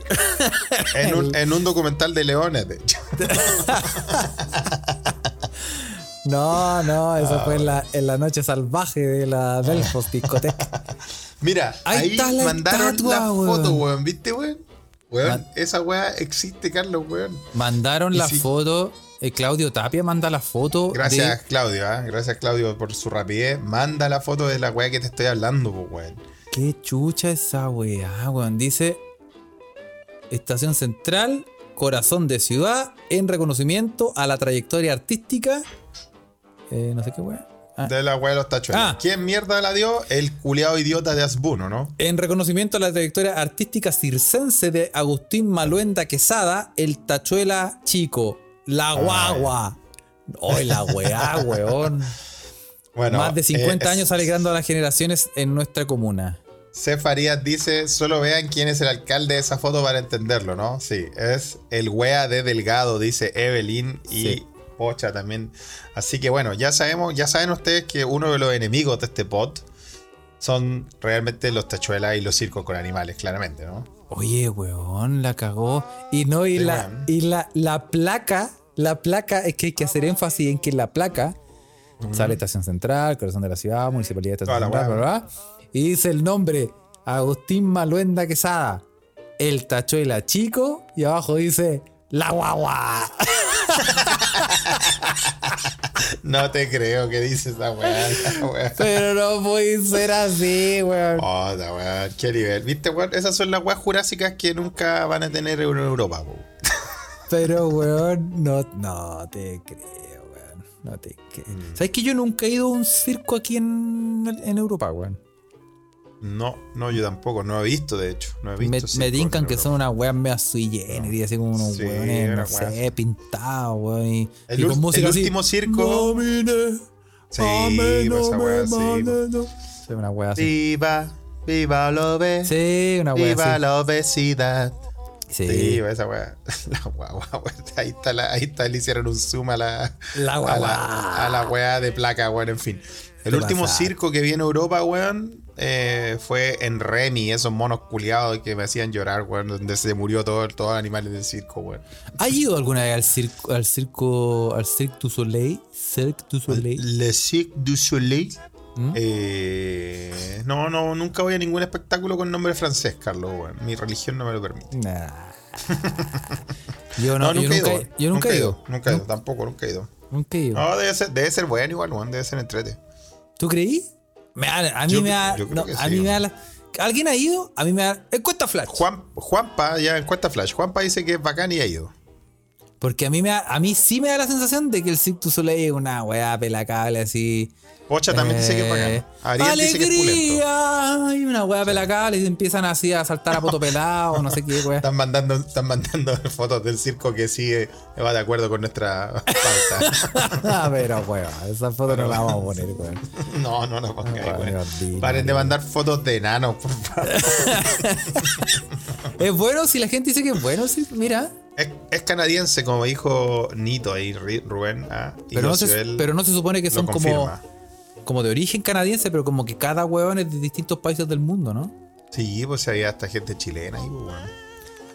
en, un, en un documental de leones, de hecho. No, no, Ah, eso fue en la, en la noche salvaje de la Delfos discoteca. Mira, Ahí ahí, está la mandaron estatua, la foto, weón. ¿Viste, weón? Weón, Man- esa weá existe, Carlos, weón. Mandaron la si- foto. eh, Claudio Tapia manda la foto. Gracias, de- Claudio, ¿ah? Gracias, Claudio, por su rapidez. Manda la foto de la weá que te estoy hablando, pues, weón. Qué chucha esa weá, weón. Dice Estación Central, corazón de ciudad, en reconocimiento a la trayectoria artística. Eh, no sé qué weá. Ah, De la weá de los tachuelos. Ah. ¿Quién mierda la dio? El culiado idiota de Asbuno, ¿no? En reconocimiento a la trayectoria artística circense de Agustín Maluenda Quesada, el tachuela chico, la guagua. Hoy la weá, weón. Bueno, Más de 50 eh, años alegrando a las generaciones en nuestra comuna. C. Farías dice: solo vean quién es el alcalde de esa foto para entenderlo, ¿no? Sí, es el wea de Delgado, dice Evelyn y Sí. Pocha también. Así que bueno, ya sabemos, ya saben ustedes que uno de los enemigos de este pod son realmente los tachuelas y los circos con animales, claramente, ¿no? Oye, weón, la cagó. Y no, y Sí, la, y la, la placa, la placa, es que hay que hacer énfasis en que la placa sale Estación Central, Corazón de la Ciudad, Municipalidad de Estación Central. ¿verdad? Y dice el nombre, Agustín Maluenda Quesada, el tachuela chico, y abajo dice, la guagua. No te creo que dice esa weá. Pero no puede ser así, weón. Oh, la weá, qué nivel. ¿Viste, weón? Esas son las weas jurásicas que nunca van a tener en Europa, po. Pero, weón, no, no te creo, weón. No te creo. Mm. ¿Sabes que yo nunca he ido a un circo aquí en, en Europa, weón? No, no, yo tampoco. No he visto, de hecho. No he visto. Me, me que son unas weas medio sui generis, así como unos Sí, weones, no sé, pintados, weón. Y, El y ul- con música el así, último circo- "Camine, Sí, amén, pues esa wea, sí, amén". Sí, una wea así. Viva, viva la obesidad. Sí, una wea Viva así. la obesidad. Sí. Sí, esa weá. La guagua, weá. Ahí está, la, ahí está, le hicieron un zoom a la, La a guagua. la, a la weá de placa, weón, en fin. El último circo que vi en Europa, weón, eh, fue en Remy, esos monos culiados que me hacían llorar, weón, donde se murió todo, todos los animales del circo, weón. ¿Has ido alguna vez al circo, al circo, al Cirque du Soleil? Cirque du Soleil. Le Cirque du Soleil. ¿Mm? Eh, no, no, nunca voy a ningún espectáculo con nombre francés, Carlos, weón. Mi religión no me lo permite. Nah. Yo no, yo he nunca, ido, yo nunca he ido. Nunca he ido, tampoco, nunca he ido. Nunca he ido. No, debe ser, debe ser bueno igual, weón, debe ser entrete. ¿Tú creí? Me da- a mí Yo- me da. no, a sí, mí me da la- ¿Alguien ha ido? A mí me da. Encuesta flash. Juan, Juanpa, ya encuesta Flash. Juanpa dice que es bacán y ha ido. Porque a mí, me da- a mí sí me da la sensación de que el Cirque du Soleil es una weá pelacable así. Pocha también dice que es Eh, bacán. Ariel dice que es pulento. ¡Alegría! Y una weá pelacable y empiezan así a saltar a poto pelado, no sé qué weá. Están mandando, están mandando fotos del circo que sí eh, va de acuerdo con nuestra pauta. Ah, Pero weá, esa foto no la vamos a poner, weón. No, no, no pongáis, Bueno, weón. Paren de mandar fotos de enanos, por favor. Es bueno si la gente dice que es bueno, sí, mira. Es, es canadiense, como dijo Nito ahí, Rubén. ah, Pero no, se, pero no se supone que son como. Como de origen canadiense, pero como que cada weón es de distintos países del mundo, ¿no? Sí, pues había hasta gente chilena ahí, pues, bueno.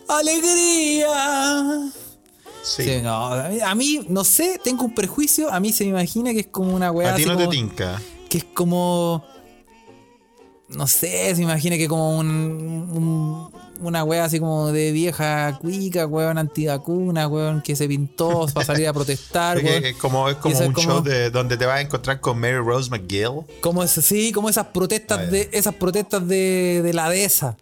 ¡Alegría! Sí. Sí, no, a mí- no sé, tengo un prejuicio. A mí se me imagina que es como una weá. A ti no te tinca. Que es como. no sé, se imagina que como un, un- una wea así como de vieja cuica, weón, antivacuna, weón, que se pintó para salir a protestar, Es que- weón. es como, es como un como- show de, donde te vas a encontrar con Mary Rose McGill. Como es, sí, como esas protestas Ah, de esas protestas de, de la dehesa.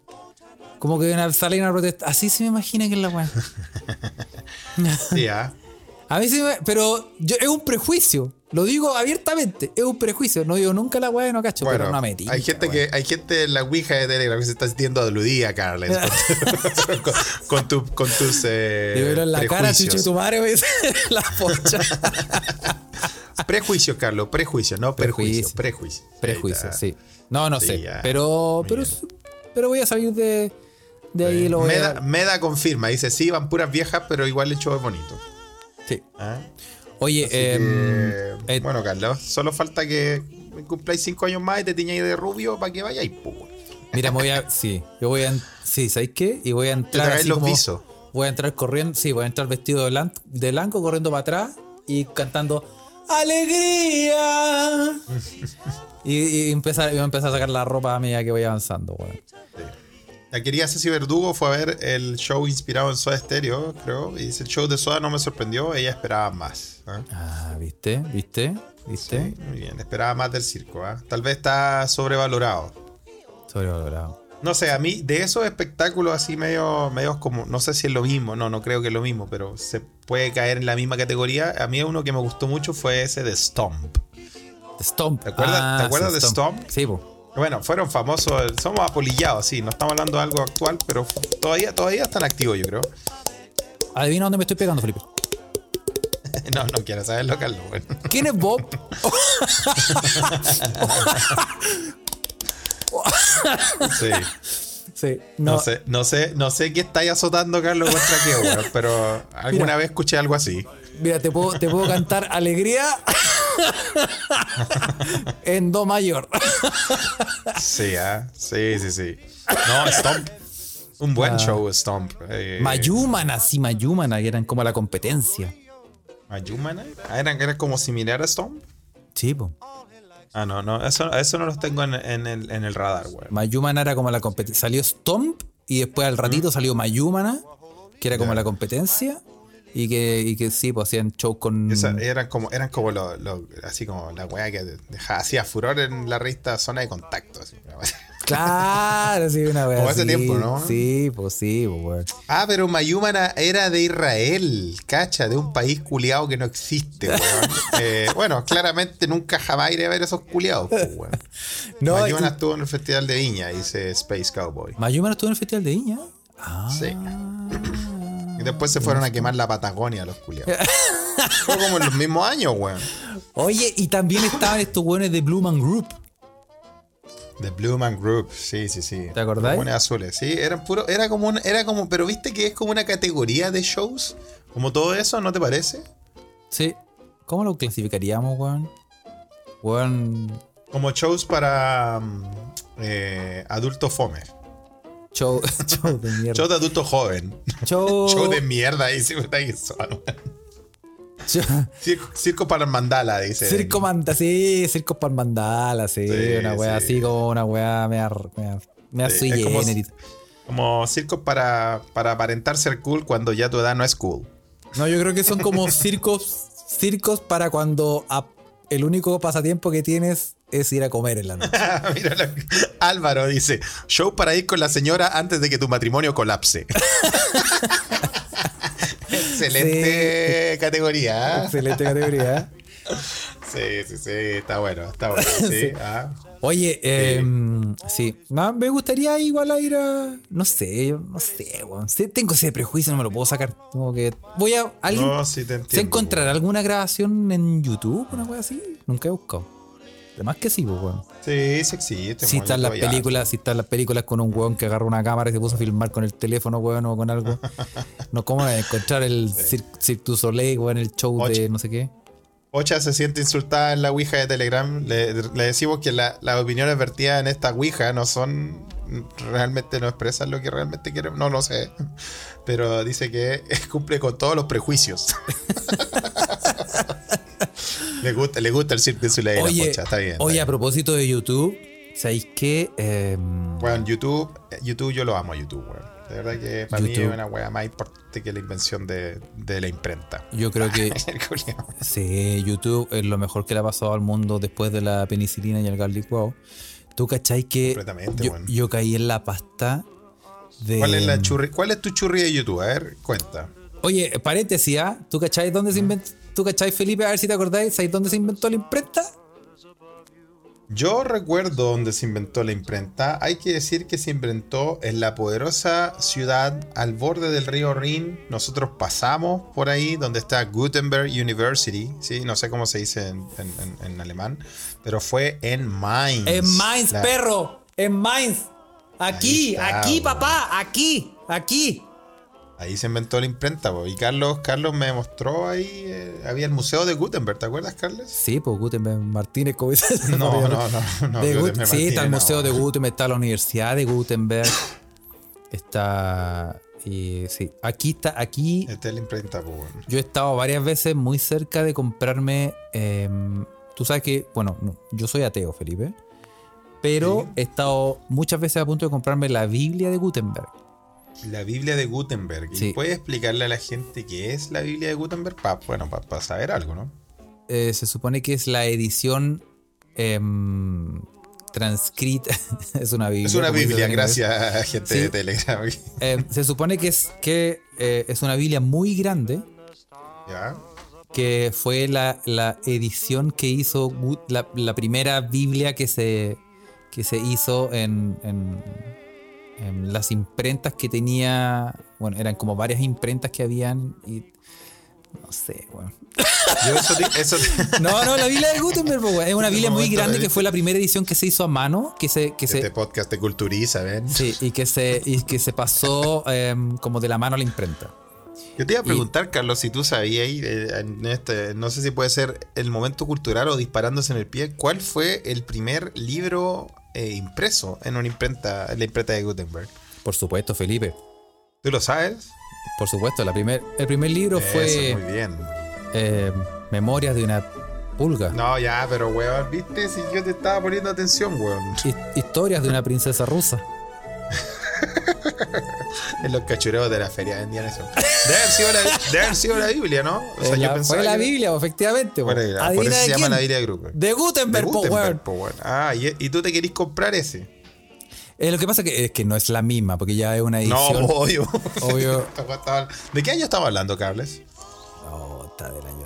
Como que salir a protestar. Así se me imagina que es la weá. Sí, ah. A mí sí me. Pero yo, es un prejuicio. Lo digo abiertamente. Es un prejuicio. No digo nunca la weá y no cacho. Bueno, pero no me tinca, hay gente que hay gente en la Ouija de Telegram que se está sintiendo aludida, Carles, con, con- con tu- con tus eh, Le veo en la cara, tu madre, la pocha. Prejuicio, Carlos, prejuicio, no prejuicio, prejuicio. Prejuicio, sí. No, no Sí, sé. ya. Pero, pero, pero voy a salir de, de ahí. Lo voy Meda, a, Meda confirma, dice, sí, van puras viejas, pero igual el show es bonito. sí. ¿Ah? Oye, em, que, eh, bueno, Carlos, solo falta que cumpláis cinco años más y te tiñáis de rubio para que vayáis, pues. Mira, me voy a. Sí, yo voy a. Sí, ¿sabéis qué? Y voy a entrar. así los como- visos. Voy a entrar corriendo. Sí, voy a entrar vestido de, blan- de blanco, corriendo para atrás y cantando ¡Alegría! y, y empezar, voy a empezar a sacar la ropa a medida que voy avanzando, weón. La querida Ceci Verdugo fue a ver el show inspirado en Soda Stereo, creo. Y dice, el show de Soda no me sorprendió, ella esperaba más. ¿ah? Ah, ¿viste? ¿Viste? ¿Viste? Sí, muy bien, esperaba más del circo. ¿ah? Tal vez está sobrevalorado. Sobrevalorado. No sé, a mí de esos espectáculos así medio, medios como, no sé si es lo mismo, no, no creo que es lo mismo, pero se puede caer en la misma categoría. A mí uno que me gustó mucho fue ese de Stomp. Stomp. ¿Te acuerdas- Ah, te acuerdas sí, de Stomp? Sí, po. Bueno, fueron famosos, somos apolillados, sí, no estamos hablando de algo actual, pero todavía, todavía están activos, yo creo. Adivina dónde me estoy pegando, Felipe. No, no quiero saberlo, Carlos. Bueno. ¿Quién es Bob? Sí. sí, No, no. sé, no sé, no sé qué estáis azotando, Carlos, contra qué, weón, pero alguna Mira. vez escuché algo así. Mira, te puedo, te puedo cantar Alegría en Do mayor. Sí, ah, sí, sí, sí. No, Stomp. Un buen show, Stomp. Eh, Mayumana, sí, Mayumana, que eran como la competencia. Mayumana. Ah, ¿Eran, eran como similar a Stomp? Sí, po. Ah, no, no, eso, eso no los tengo en, en el, en el radar, weón. Mayumana era como la competencia. Salió Stomp y después al ratito salió Mayumana, que era como la competencia. Y que, y que sí, pues hacían show con. Esa- eran como, eran como lo, lo- así como la weá que dejaba, hacía furor en la revista Zona de Contacto. así, weá. Claro, sí, una vez. Como hace tiempo, ¿no? Sí, pues sí, pues weón. Ah, pero Mayumana era de Israel, cacha, de un país culiado que no existe, weón. Eh, bueno, claramente nunca jamás iré a ver esos culiados, pues, weón. No, Mayumana estuvo en el Festival de Viña, dice Space Cowboy. Mayumana estuvo en el Festival de Viña. Ah. Sí. Y después se fueron a quemar la Patagonia los culiados. Fue como en los mismos años, weón. Oye, y también estaban estos weones de Blue Man Group. The Blue Man Group, sí, sí, sí. ¿Te acordáis? Los azules, sí, eran puro, era como un, era como, pero viste que es como una categoría de shows, como todo eso, ¿no te parece? Sí. ¿Cómo lo clasificaríamos, weón? Weón. Como shows para mm, eh, adultos fome. Show, show de mierda. Show de adulto joven. Show, Show de mierda, dice Circo, circo para el mandala, dice. Circo Manda, sí, Circo para Mandala, sí, Sí, una weá sí. así como una weá mea, mea Sí, es como-. Como circo para, para aparentar ser cool cuando ya tu edad no es cool. No, yo creo que son como circos, circos para cuando a- el único pasatiempo que tienes es ir a comer en la noche. Que- Álvaro dice: Show para ir con la señora antes de que tu matrimonio colapse. Excelente categoría. Excelente categoría. Sí, sí, sí, está bueno, está bueno. Sí, Sí. ah. Oye, em, sí, no, me gustaría igual a ir a. No sé, yo no sé, weón. Tengo ese prejuicio, no me lo puedo sacar. Como que. Voy a. ¿Alguien No, sí te entiendo. ¿Se encontrará alguna grabación en YouTube? Una wea así. Nunca he buscado. Además que sí, pues, weón. Sí, sí existe. Si están las películas, si están las películas con un weón que agarra una cámara y se puso a filmar con el teléfono, weón, o con algo. No, ¿cómo encontrar el Cir- Cirque du Soleil, weón, el show Ocho. de no sé qué? Ocha se siente insultada en la Ouija de Telegram. Le, le decimos que la- las opiniones vertidas en esta Ouija no son. Realmente no expresan lo que realmente quieren. No lo sé. Pero dice que cumple con todos los prejuicios. le, gusta, le gusta el Cirque du Soleil, la Oye, Pocha, está bien. está oye, a bien. propósito de YouTube, ¿Sabéis qué? Em, Bueno, YouTube, YouTube yo lo amo, YouTube, weón. De verdad que para mí YouTube. es una weá más importante que la invención de, de la imprenta. yo creo que sí, YouTube es lo mejor que le ha pasado al mundo después de la penicilina y el garlic wow. ¿Tú cachai que yo, bueno. yo caí en la pasta de... ¿Cuál es, la churri, ¿Cuál es tu churri de YouTube? A ver, cuenta. Oye, paréntesis, ¿ah? ¿Tú cachai dónde se inventó? ¿Tú cachai, Felipe? A ver si te acordáis, ¿sabéis dónde se inventó la imprenta? Yo recuerdo donde se inventó la imprenta. Hay que decir que se inventó en la poderosa ciudad al borde del río Rin. Nosotros pasamos por ahí donde está Gutenberg University. ¿sí? No sé cómo se dice en, en- en- en alemán. Pero fue en Mainz. En Mainz, La- perro. En Mainz. Aquí, está, aquí, papá. Aquí, aquí. Ahí se inventó la imprenta. po. Y Carlos, Carlos me mostró ahí. eh, había el museo de Gutenberg. ¿Te acuerdas, Carlos? Sí, pues Gutenberg Martínez, como. No, no, no. no, De Gut- Gutenberg sí, está el Museo de Gutenberg, está la Universidad de Gutenberg. Está. Y sí, aquí está. Aquí Esta es la imprenta, pues, bueno. yo he estado varias veces muy cerca de comprarme. em, tú sabes que, bueno, no, yo soy ateo, Felipe. Pero Sí. he estado muchas veces a punto de comprarme la Biblia de Gutenberg. La Biblia de Gutenberg. ¿Y Sí. puedes explicarle a la gente qué es la Biblia de Gutenberg? Pa- bueno, para saber algo, ¿no? Eh, se supone que es la edición em, transcrita. es una Biblia. Es una Biblia, gracias, gente Sí. de Telegram. Eh, se supone que es, que, eh, es una Biblia muy grande. ¿Ya? que fue la, la edición que hizo la, la primera Biblia que se, que se hizo en- en las imprentas que tenía. Bueno, eran como varias imprentas que habían y. No sé, bueno. Yo eso, te- eso te- No, no, la Biblia de Gutenberg, pues, es una Biblia muy grande que fue la primera edición que se hizo a mano, que se, que se, este podcast te culturiza, ¿ven? sí, y que se, y que se pasó em, como de la mano a la imprenta. Yo te iba a preguntar, Carlos, si tú sabías, eh, en este, no sé si puede ser el momento cultural o disparándose en el pie, ¿cuál fue el primer libro eh, impreso en una imprenta, en la imprenta de Gutenberg? Por supuesto, Felipe. ¿Tú lo sabes? Por supuesto, la primer, el primer libro fue. Eso, muy bien. eh, Memorias de una pulga. No, ya, pero weón, viste, si yo te estaba poniendo atención, weón. His- Historias de una princesa rusa. En los cachureos de la feria vendían eso. Debe haber sido la, debe haber sido la Biblia, ¿no? O Eh, la- fue la que- Biblia, efectivamente. Por, po. ahí, por eso se llama la Biblia de grupo. De Gutenberg, De po, Gutenberg, weón. po, weón. Ah, y, y tú te querís comprar ese. Eh, lo que pasa que, es que no es la misma, porque ya es una No, edición. obvio. Obvio. ¿De qué año estamos hablando, Carles? No, está del año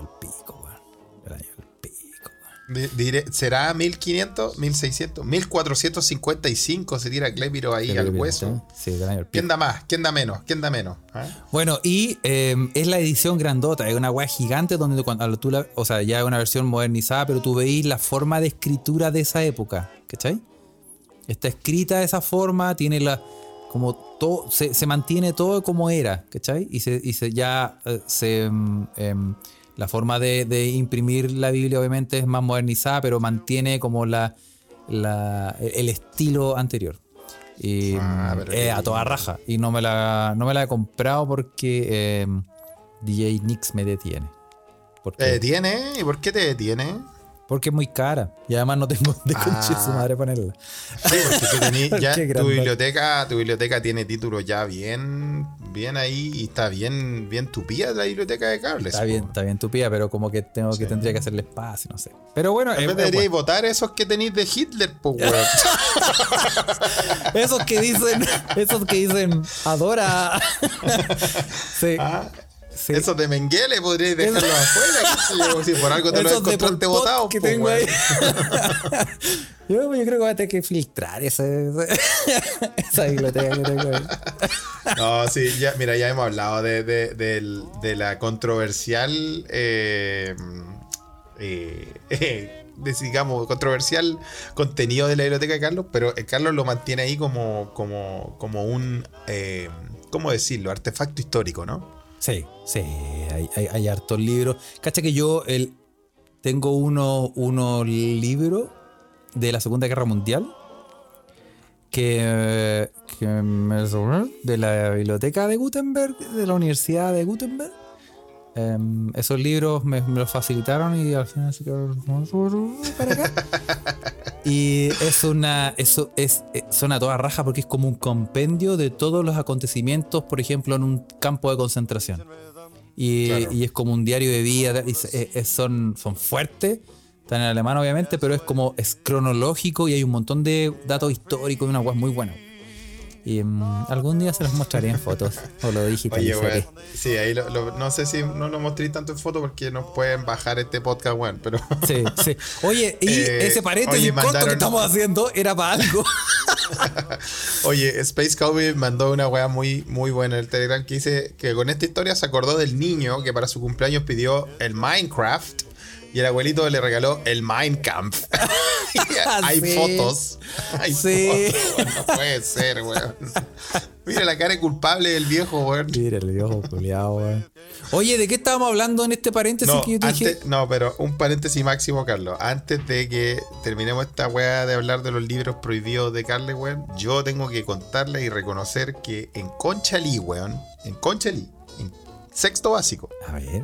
diré- ¿Será 1500, 1600, 1455? Se tira Clépiro ahí al hueso. Sí, pico. ¿Quién da más? ¿Quién da menos? ¿Quién da menos? ¿Ah? Bueno, y eh, es la edición grandota, es una weá gigante donde tú- cuando tú la, o sea, ya es una versión modernizada, pero tú veis la forma de escritura de esa época, ¿cachai? Está escrita de esa forma, tiene la como todo, se, se mantiene todo como era, ¿cachai? Y se, y se ya eh, se mm, em, la forma de, de imprimir la Biblia obviamente es más modernizada, pero mantiene como la, la- el estilo anterior. Y Ah, eh, a toda raja. Y no me la, no me la he comprado porque eh, DJ Nix me detiene. ¿Te detiene? ¿Y por qué te detiene? porque es muy cara. Y además no tengo de Ah. su madre ponerla. Sí, porque tú tenés ya tu biblioteca, tu biblioteca tiene títulos ya bien, bien ahí y está bien, bien tupida la biblioteca de cables. Está po. bien, está bien tupida, pero como que tengo que tendría que hacerle espacio, no sé. Pero bueno, vez eh, deberíais votar esos que tenéis de Hitler, pues, weón. esos que dicen, esos que dicen adora. sí, Ah, sí. Esos de Mengele podríais dejarlos afuera. si por algo te de encontraste votados. que po, tengo weón. ahí. yo, yo creo que voy a tener que filtrar esa biblioteca que tengo ahí. No, sí, ya, mira, ya hemos hablado de, de- del- de la controversial, eh, eh, eh, digamos, controversial contenido de la biblioteca de Carlos, pero eh, Carlos lo mantiene ahí como, como, como un, eh, ¿cómo decirlo? Artefacto histórico, ¿no? Sí, sí, hay, hay, hartos libros. Cacha que yo el, tengo uno- unos libros de la Segunda Guerra Mundial que, que me de la biblioteca de Gutenberg, de la Universidad de Gutenberg. Em, esos libros me, me los facilitaron y al final se quedaron para acá. Y es una. Eso es. eh, Suena toda raja porque es como un compendio de todos los acontecimientos, por ejemplo, en un campo de concentración. Y, Claro. y es como un diario de vida. y se- eh, son, son fuertes. Están en alemán, obviamente, pero es como. Es cronológico y hay un montón de datos históricos y una web muy buena. Y mm, algún día se los mostraré en fotos. O lo Oye, digitalizaré. weón. Sí, ahí lo, lo- no sé si no lo mostré tanto en foto porque nos pueden bajar este podcast, weón. Pero Sí, sí. Oye, y Eh, ese paréntesis oye, corto que mandaron- estamos haciendo era para algo. Oye, Space Cowboy mandó una weá muy, muy buena en el Telegram que dice que con esta historia se acordó del niño que para su cumpleaños pidió el Minecraft y el abuelito le regaló el Minecraft. hay Sí. fotos. Hay Sí. fotos, No puede ser, weón. Mira la cara de culpable del viejo, weón. Mira el viejo culiao, weón. Oye, ¿de qué estábamos hablando en este paréntesis No, que yo te dije? antes- no, pero un paréntesis máximo, Carlos. Antes de que terminemos esta weá de hablar de los libros prohibidos de Carles, weón, yo tengo que contarle y reconocer que en Conchalí, weón, en Conchalí, en sexto básico, A ver.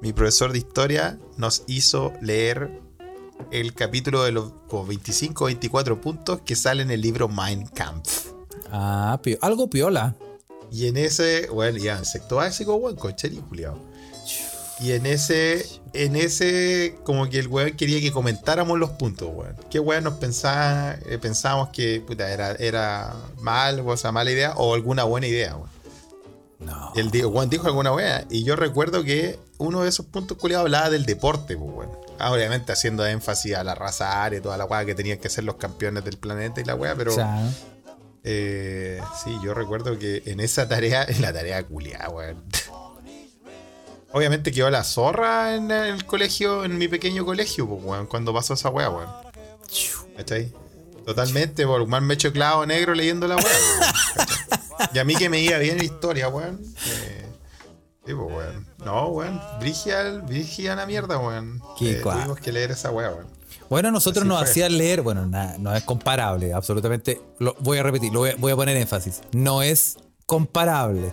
Mi profesor de historia nos hizo leer el capítulo de los como 25 o 24 puntos que sale en el libro Mein Kampf. Ah, algo piola. Y en ese, bueno, ya, en sexto básico, weón, Conchalí, culiao. Y en ese, en ese, como que el weón quería que comentáramos los puntos, weón. ¿Qué weón nos pensaba, eh, pensábamos que puta, era, era mal, o sea, mala idea, o alguna buena idea, weón? No. Y el di- weón dijo alguna weá. Y yo recuerdo que uno de esos puntos culiados hablaba del deporte, pues, weón. Ah, obviamente haciendo énfasis a la raza aria y toda la weá que tenían que ser los campeones del planeta y la weá, pero. O sea, ¿no? Eh, sí, yo recuerdo que en esa tarea, en la tarea culiada, weón. Obviamente quedó la zorra en el colegio, en mi pequeño colegio, pues, weón, cuando pasó esa weá, weón. ¿Cachai? Totalmente, por un me hecho clavo negro leyendo la weá. Y a mí que me iba bien en historia, weón. Eh, sí, pues, weón. No, weón. Brigia, brigia la mierda, weón. Qué Eh, tuvimos que leer esa weá, weón. Bueno, nosotros Así nos fue. hacían leer, bueno, na- no es comparable, absolutamente. Lo, voy a repetir, lo voy a, voy a poner énfasis. No es comparable.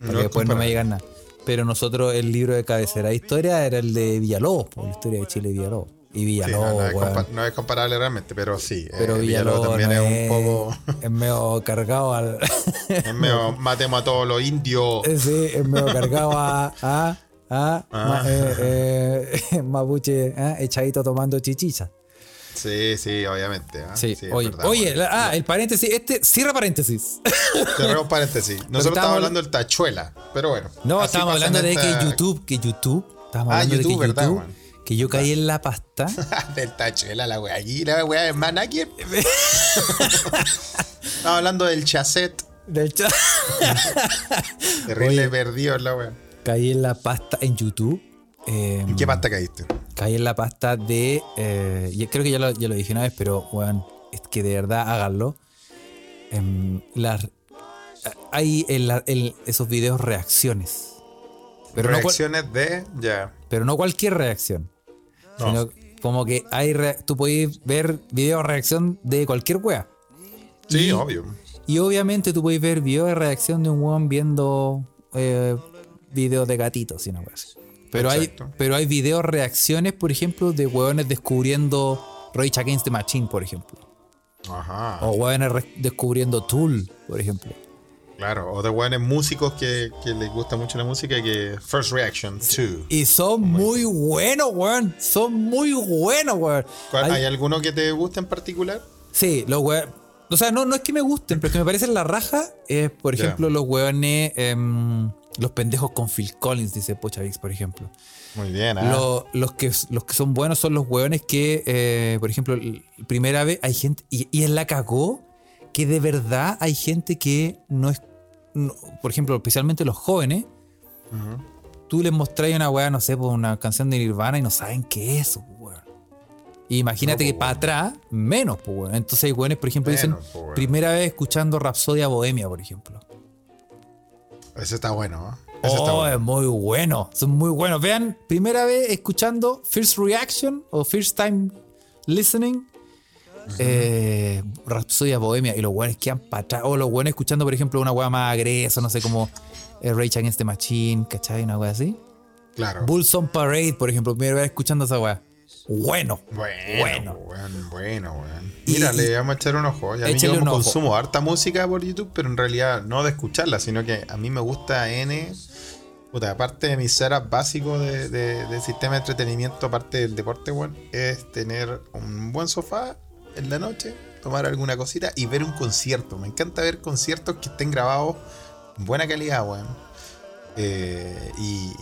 Para No después no me digan nada. Pero nosotros, el libro de cabecera de historia era el de Villalobos, po, la historia de Chile y Villalobos. Y Sí, Villalobos, no, no es no comparable realmente, pero sí. Pero eh, Villalobos también no es un poco. es medio cargado al. Es medio matemos a todos los indios. sí, es medio cargado a. a, a ma- eh, eh, mapuche ah, echadito tomando chichicha. Sí, sí, obviamente. ¿ah? Sí, es oye, verdad, oye, la- ah, el paréntesis, este, cierra paréntesis. Cerremos paréntesis. Nosotros estábamos- hablando del tachuela, pero bueno. No, estábamos hablando de que YouTube, que YouTube, estábamos Ah, hablando de YouTube, que verdad, YouTube, weón. Que yo caí en la pasta. del tachuela, la wea. Aquí la wea es más aquí. Estaba hablando del chasset. Del chat. Terrible Oye. perdido la wea. caí en la pasta en YouTube. eh, ¿En qué pasta caíste? caí en la pasta de. eh, creo que ya lo, ya lo dije una vez, pero weón, es que de verdad háganlo. Em, las- hay en, la- en esos videos reacciones. Pero no, cual- Reacciones de. Ya. pero no cualquier reacción. No. Sino como que hay rea- tú podés ver video reacción de cualquier wea. Sí, Y- obvio. Y obviamente tú puedes ver video de reacción de un weón viendo eh, videos de gatitos wea así. Pero hay, pero hay videos reacciones, por ejemplo, de weones descubriendo Rage Against the Machine, por ejemplo. Ajá. O weones re- descubriendo Tool, por ejemplo. Claro. O de weones músicos que, que les gusta mucho la música y que. First Reaction 2. Y son muy buenos, weón. Son muy buenos, weón. ¿Cuál- Hay- ¿Hay alguno que te guste en particular? Sí, los weones. O sea, no, no es que me gusten, pero es que me parecen la raja. Es, por ejemplo, los weones. em, los pendejos con Phil Collins, dice Pochavix, por ejemplo. Muy bien. Lo- los, que, los que son buenos son los weones que, eh, por ejemplo, primera vez hay gente. Y, y él la cagó que de verdad hay gente que no es. Por ejemplo, especialmente los jóvenes. Tú les mostráis una weá, no sé, por una canción de Nirvana y no saben qué es eso, weón. Imagínate No, que para atrás, menos, pues, weón. Entonces hay weones, por ejemplo, dicen Menos, po, weón. primera vez escuchando Rapsodia Bohemia, por ejemplo. Ese está bueno, ¿eh? Está Oh, bueno. es muy bueno. Son muy buenos. Vean, primera vez escuchando First Reaction o First Time Listening. Eh, Rapsodia Bohemia. Y los buenos quedan para atrás. O los buenos escuchando, por ejemplo, una weá más agresa, no sé, como eh, Rage Against the Machine, ¿cachai? Una weá así. Claro. Bulls on Parade, por ejemplo, primera vez escuchando esa weá. bueno. Bueno, Bueno. bueno, bueno, Mira, y- le vamos a echar un ojo. Ya a mí yo un ojo. consumo harta música por YouTube, pero en realidad no de escucharla, sino que a mí me gusta N. Puta, aparte de mi setup básico de, de- de sistema de entretenimiento, aparte del deporte, weón, es tener un buen sofá en la noche, tomar alguna cosita y ver un concierto. Me encanta ver conciertos que estén grabados en buena calidad, weón. Eh, y,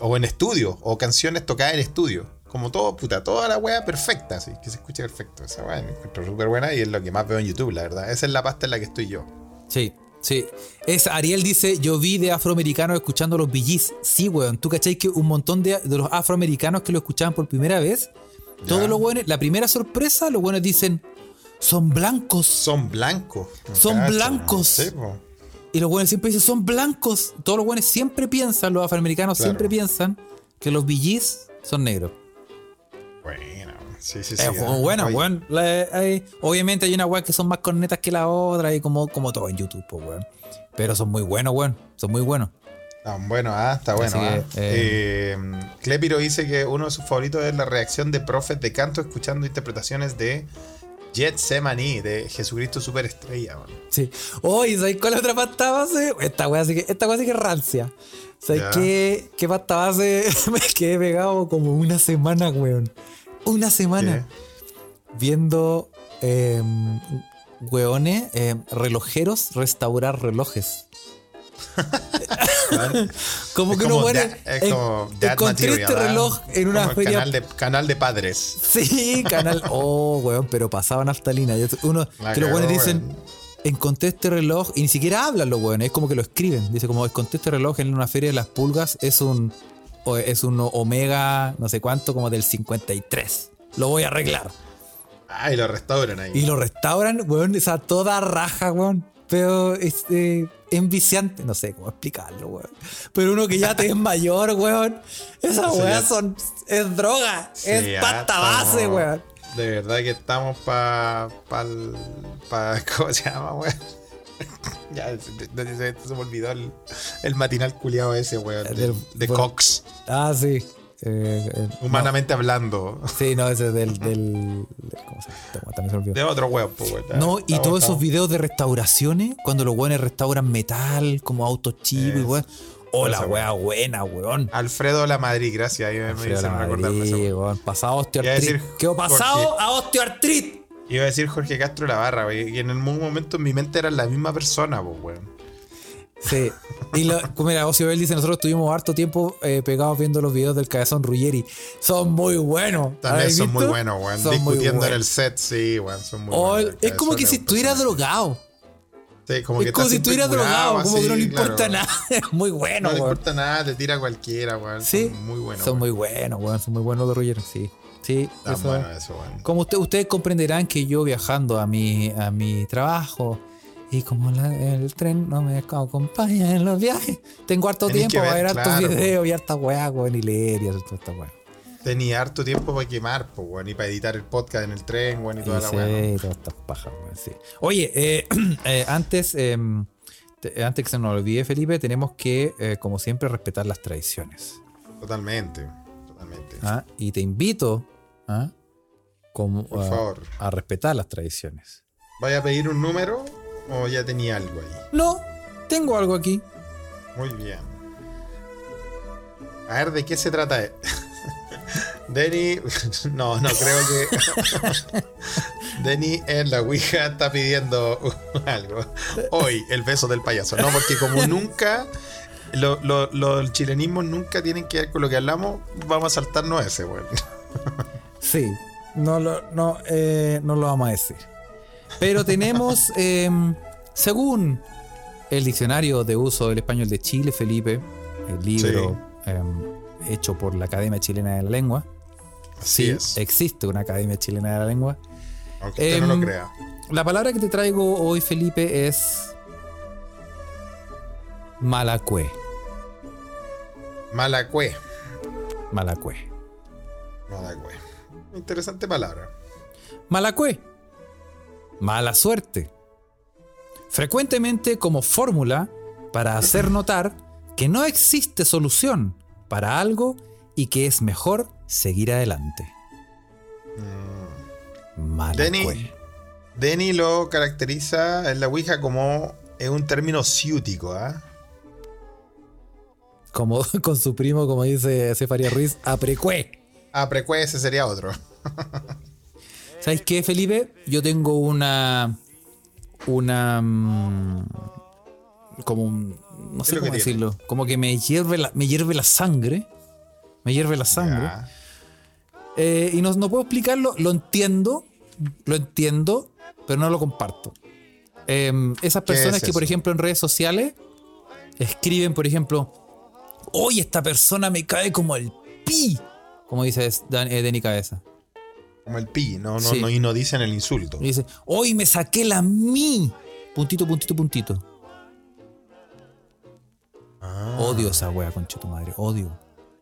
o en estudio, o canciones tocadas en estudio. Como todo, puta, toda la wea perfecta, así, que se escuche perfecto. Esa wea me encuentro súper buena y es lo que más veo en YouTube, la verdad. Esa es la pasta en la que estoy yo. Sí, sí. Es Ariel dice, yo vi de afroamericanos escuchando los BGs. Sí, weón. ¿Tú cachai que un montón de los afroamericanos que lo escuchaban por primera vez, todos los buenos, la primera sorpresa, los buenos dicen, son blancos. Son blancos. Son cacho, blancos. Sí. Y los buenos siempre dicen, son blancos. Todos los buenos siempre piensan, los afroamericanos Claro. siempre piensan que los BGs son negros. Bueno, sí, sí, sí. Es bueno, Oye, weón. Obviamente hay unas weas que son más cornetas que la otra y como, como todo en YouTube, pues, weón. Pero son muy buenos, weón. Son muy buenos. Bueno, ah, está bueno. Ah. que, Eh, Clepiro dice que uno de sus favoritos es la reacción de profes de canto escuchando interpretaciones de Jet Semani, de Jesucristo Superestrella. man. Sí. Oye, ¿sabes cuál es otra pasta base? Esta wea sí que, esta wea sí que es rancia. ¿Sabes qué, qué pasta base? Me quedé pegado como una semana, weón. Una semana. Viendo eh, weones, eh, relojeros restaurar relojes. como que uno da- es como encontré este ¿ah? reloj en una Como feria Canal de, canal de padres. Sí, canal. Oh, weón, pero pasaban naftalina. Uno, La que los weones dicen, encontré este reloj, y ni siquiera hablan los weones, es como que lo escriben. Dice, como encontré este reloj en una feria de las pulgas, es un, es un Omega, no sé cuánto, como del 53. Lo voy a arreglar. Ah, y lo restauran ahí. Y lo restauran, weón, o sea, toda raja, weón. Pero es eh, enviciante, no sé cómo explicarlo, weón. Pero uno que ya te es mayor, weón. Esas Sí, weas son. Es droga, Sí, es pasta base, weón. De verdad que estamos para. Pa, pa- ¿Cómo se llama, weón? ya, se, se- se- me olvidó el, el matinal culiado ese, weón. De, Cox. Ah, sí. Eh, eh, Humanamente hablando. Sí, no, ese es del. del ¿Cómo se llama? También se me olvidó. De otro weón, pues. No, y todos esos videos de restauraciones, cuando los weones restauran metal, como autos chivos y Eso. weón. Oh, la Esa wea buena, weón. Alfredo La Madrid, gracias. Ahí me, weón. weón. Pasado osteoartritis. Quedó pasado a osteoartritis. Iba a decir Jorge Castro La Barra, weón. Y en algún momento en mi mente eran la misma persona, pues, weón. Sí. Y lo, como mira, Ocio Bell dice, nosotros estuvimos harto tiempo eh, pegados viendo los videos del cabezón Ruggeri. Son muy buenos. También ¿Habéis son muy buenos, weón. Son muy Discutiendo en el set, sí, weón. Son muy buenos. es como que si estuviera drogado. Sí, como que es como está si estuviera drogado, como que no le importa nada. Es muy bueno, No le importa nada, te tira cualquiera, weón. Sí, Son muy buenos. Son weón. muy buenos, weón. Son muy buenos los Ruggeri, sí. Sí, Tan eso- bueno eso, weón. Como usted- ustedes comprenderán que yo viajando a mi, a mi trabajo y como la- el tren no me acompaña en los viajes, tengo harto Tenés tiempo para ver, hartos claro, videos y hartas weas, weón, y leer y hacer toda esta. Tenía harto tiempo para quemar, pues, weón. Y para editar el podcast en el tren, weón, y toda Y la sí, todas estas pajas, weón, sí. Oye, eh, eh, antes, em, te- antes que se nos olvide, Felipe, tenemos que, eh, como siempre, respetar las tradiciones. Totalmente, totalmente. ¿ah? Y te invito ¿ah? como, Por a- favor. a respetar las tradiciones. ¿Vaya a pedir un número o ya tenía algo ahí? No, tengo algo aquí. Muy bien. A ver, ¿de qué se trata? Denny, no, no creo que. Denny en la Ouija está pidiendo algo. Hoy, el beso del payaso. No, porque como nunca. lo- lo- Los chilenismos nunca tienen que ver con lo que hablamos. Vamos a saltarnos ese, weón. Sí, no lo, no, eh, no lo vamos a decir. Pero tenemos, em, según el diccionario de uso del español de Chile, Felipe, el libro em, hecho por la Academia Chilena de la Lengua. Así Sí, es. existe una Academia Chilena de la Lengua. Aunque usted no em, lo crea. La palabra que te traigo hoy, Felipe, es malacue. Malacue. Malacue. Malacue. Interesante palabra. Malacue. Mala suerte. Frecuentemente como fórmula para hacer notar que no existe solución para algo y que es mejor seguir adelante. Malacue. Denny, Denny lo caracteriza en la Ouija como es un término ciútico, ¿ah? Como con su primo, como dice Cefaria Ruiz, aprecue. Ah, precue ese sería otro. ¿Sabes qué, Felipe? Yo tengo una. Una. mm, Como un. No ¿Qué sé cómo tiene? decirlo. Como que me hierve la, me hierve la sangre. Me hierve la sangre. Ya. Eh, y no, no puedo explicarlo. Lo entiendo. Lo entiendo. Pero no lo comparto. Em, esas ¿Qué es personas que, por ejemplo, en redes sociales escriben, por ejemplo, hoy esta persona me cae como el pi. Como dice Dan- eh, Cabeza. Como el pi, no, no, Sí. no, y no dicen el insulto. Y dice, hoy me saqué la mi. Puntito, puntito, puntito. Ah, Odio esa wea, concha tu madre. Odio.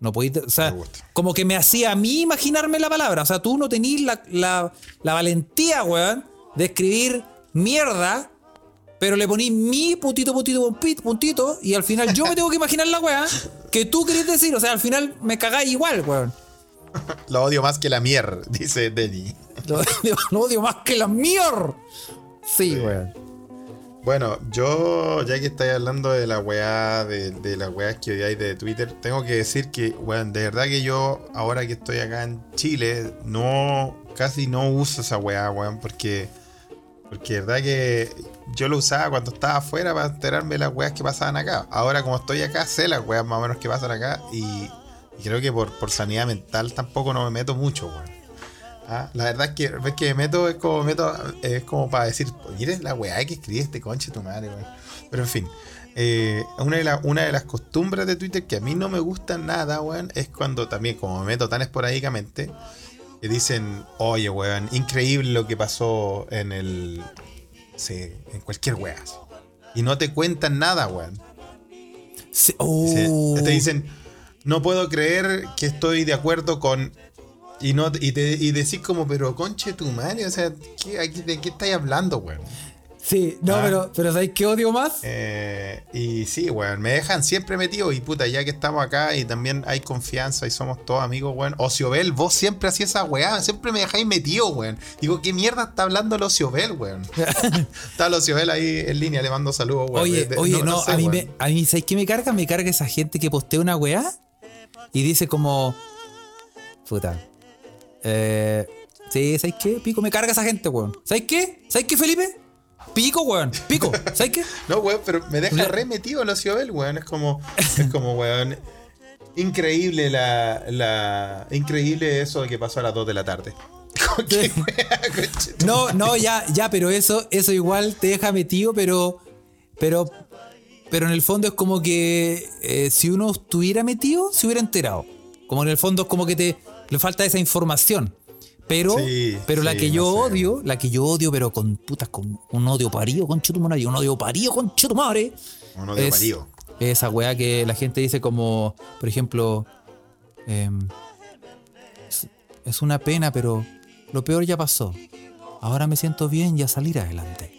No podéis. O sea, como que me hacía a mí imaginarme la palabra. O sea, tú no tenís la, la, la valentía, weón, de escribir mierda, pero le ponís mi puntito, puntito, puntito, puntito, y al final yo me tengo que imaginar la wea que tú querés decir. O sea, al final me cagáis igual, weón. Lo odio más que la mier, dice Denny. Lo odio, lo odio más que la mierda. Sí, weón. Bueno, yo, ya que estáis hablando de la weá, de, de las weas que odiáis de Twitter, tengo que decir que, weón, de verdad que yo, ahora que estoy acá en Chile, no, casi no uso esa weá, weón, porque, porque de verdad que yo lo usaba cuando estaba afuera para enterarme de las weas que pasaban acá. Ahora, como estoy acá, sé las weas más o menos que pasan acá y, y creo que por, por sanidad mental tampoco no me meto mucho, weón. Ah, la verdad es que ves que me meto es como meto es como para decir, mire la weá que escribe este conche tu madre, weón". Pero en fin, eh, una, de la- una de las costumbres de Twitter que a mí no me gusta nada, weón, es cuando también, como me meto tan esporádicamente, que dicen, oye, weón, increíble lo que pasó en el. sí, en cualquier weá. así". Y no te cuentan nada, weón. Sí, oh. Te dicen, no puedo creer que estoy de acuerdo con. Y no y, te, y decís como, pero conche tu madre, o sea, ¿qué- aquí- ¿de qué estáis hablando, weón? Sí, no, Ah. pero, pero ¿sabes qué odio más? Eh, y sí, weón, me dejan siempre metido y puta, ya que estamos acá y también hay confianza y somos todos amigos, weón. Ociobel, vos siempre hacías esa weá, siempre me dejáis metido, weón. Digo, ¿qué mierda está hablando el Ociobel, weón? está el Ociobel ahí en línea, le mando saludos, weón. Oye, De- de- oye, no, sé, a mí, weón. me, a mí, ¿sabes qué me carga? Me carga esa gente que postea una weá y dice como. Puta. Eh, sí, ¿sabes qué? Pico, me carga esa gente, weón. ¿Sabes qué? ¿Sabes qué, Felipe? Pico, weón. Pico. ¿Sabes qué? No, weón, pero me deja re metido el Ociobel, weón. Es como, es como, weón. Increíble la, la. Increíble eso que pasó a las 2 de la tarde. ¿Qué No, no, ya, ya, pero eso, eso igual te deja metido, pero. Pero. Pero en el fondo es como que eh, si uno estuviera metido, se hubiera enterado. Como en el fondo es como que te le falta esa información. Pero, Sí, pero la que no yo sé. odio, la que yo odio, pero con putas, con un odio parido, con chutumare, un odio parido, con chutumare. Un odio es parido. Esa weá que la gente dice como, por ejemplo, em, es, es una pena, pero lo peor ya pasó. Ahora me siento bien y a salir adelante.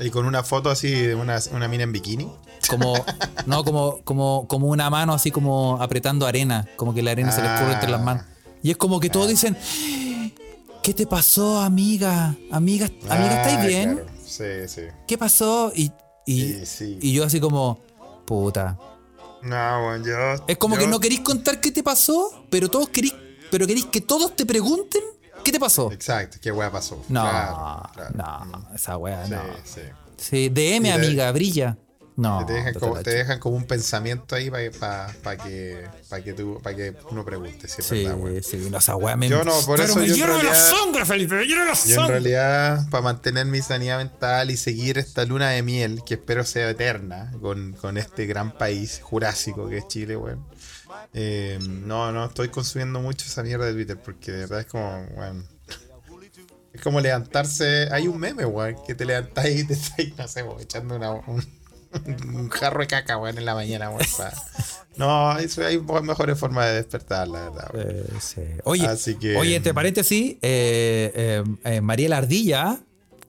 Y con una foto así de una, una mina en bikini. Como, no, como, como, como una mano así como apretando arena, como que la arena se le escurre entre las manos. Y es como que todos dicen, ¿qué te pasó, amiga? Amiga, amiga, ¿estáis Ah, bien? claro. Sí, sí. ¿Qué pasó? Y, y, Sí, y yo así como, puta. No, weón, yo. Es como yo- que no queréis contar qué te pasó, pero todos queréis, pero queréis que todos te pregunten pasó. Exacto, qué weá pasó. No, Claro, claro. no, esa weá, Sí, no. sí. Sí, DM, te- amiga, brilla. No, te, dejan como, te dejan un pensamiento ahí para que, pa que, tú, pa que uno pregunte si es Sí, verdad, sí, no, esa weá me. Yo no, por pero eso me yo en hierve la sangre, Felipe, me hierve la Yo en realidad, para mantener mi sanidad mental y seguir esta luna de miel, que espero sea eterna, con, con este gran país jurásico que es Chile, weón. Eh, no, no estoy consumiendo mucho esa mierda de Twitter, porque de verdad es como, weón. Es como levantarse. Hay un meme, weón, que te levantáis y te estáis, no sé, weón, echando una, un, un jarro de caca, weón, en la mañana, weón. No, eso hay mejores formas de despertar, la verdad, weón. Eh, sí. Oye, Así que- oye, entre paréntesis, eh, eh, eh, Mariela Ardilla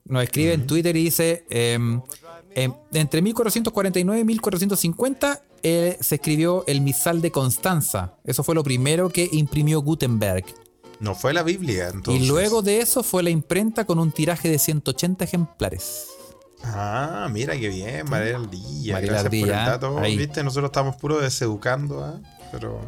nos escribe en Twitter y dice: em, entre 1449 y 1450 eh, se escribió el Misal de Constanza. Eso fue lo primero que imprimió Gutenberg. No fue la Biblia, entonces. Y luego de eso fue la imprenta con un tiraje de 180 ejemplares. Ah, mira qué bien, María Ardilla. Mariela Gracias por el Ardilla, dato. ahí. Viste, nosotros estamos puro deseducando, ¿ah? Pero.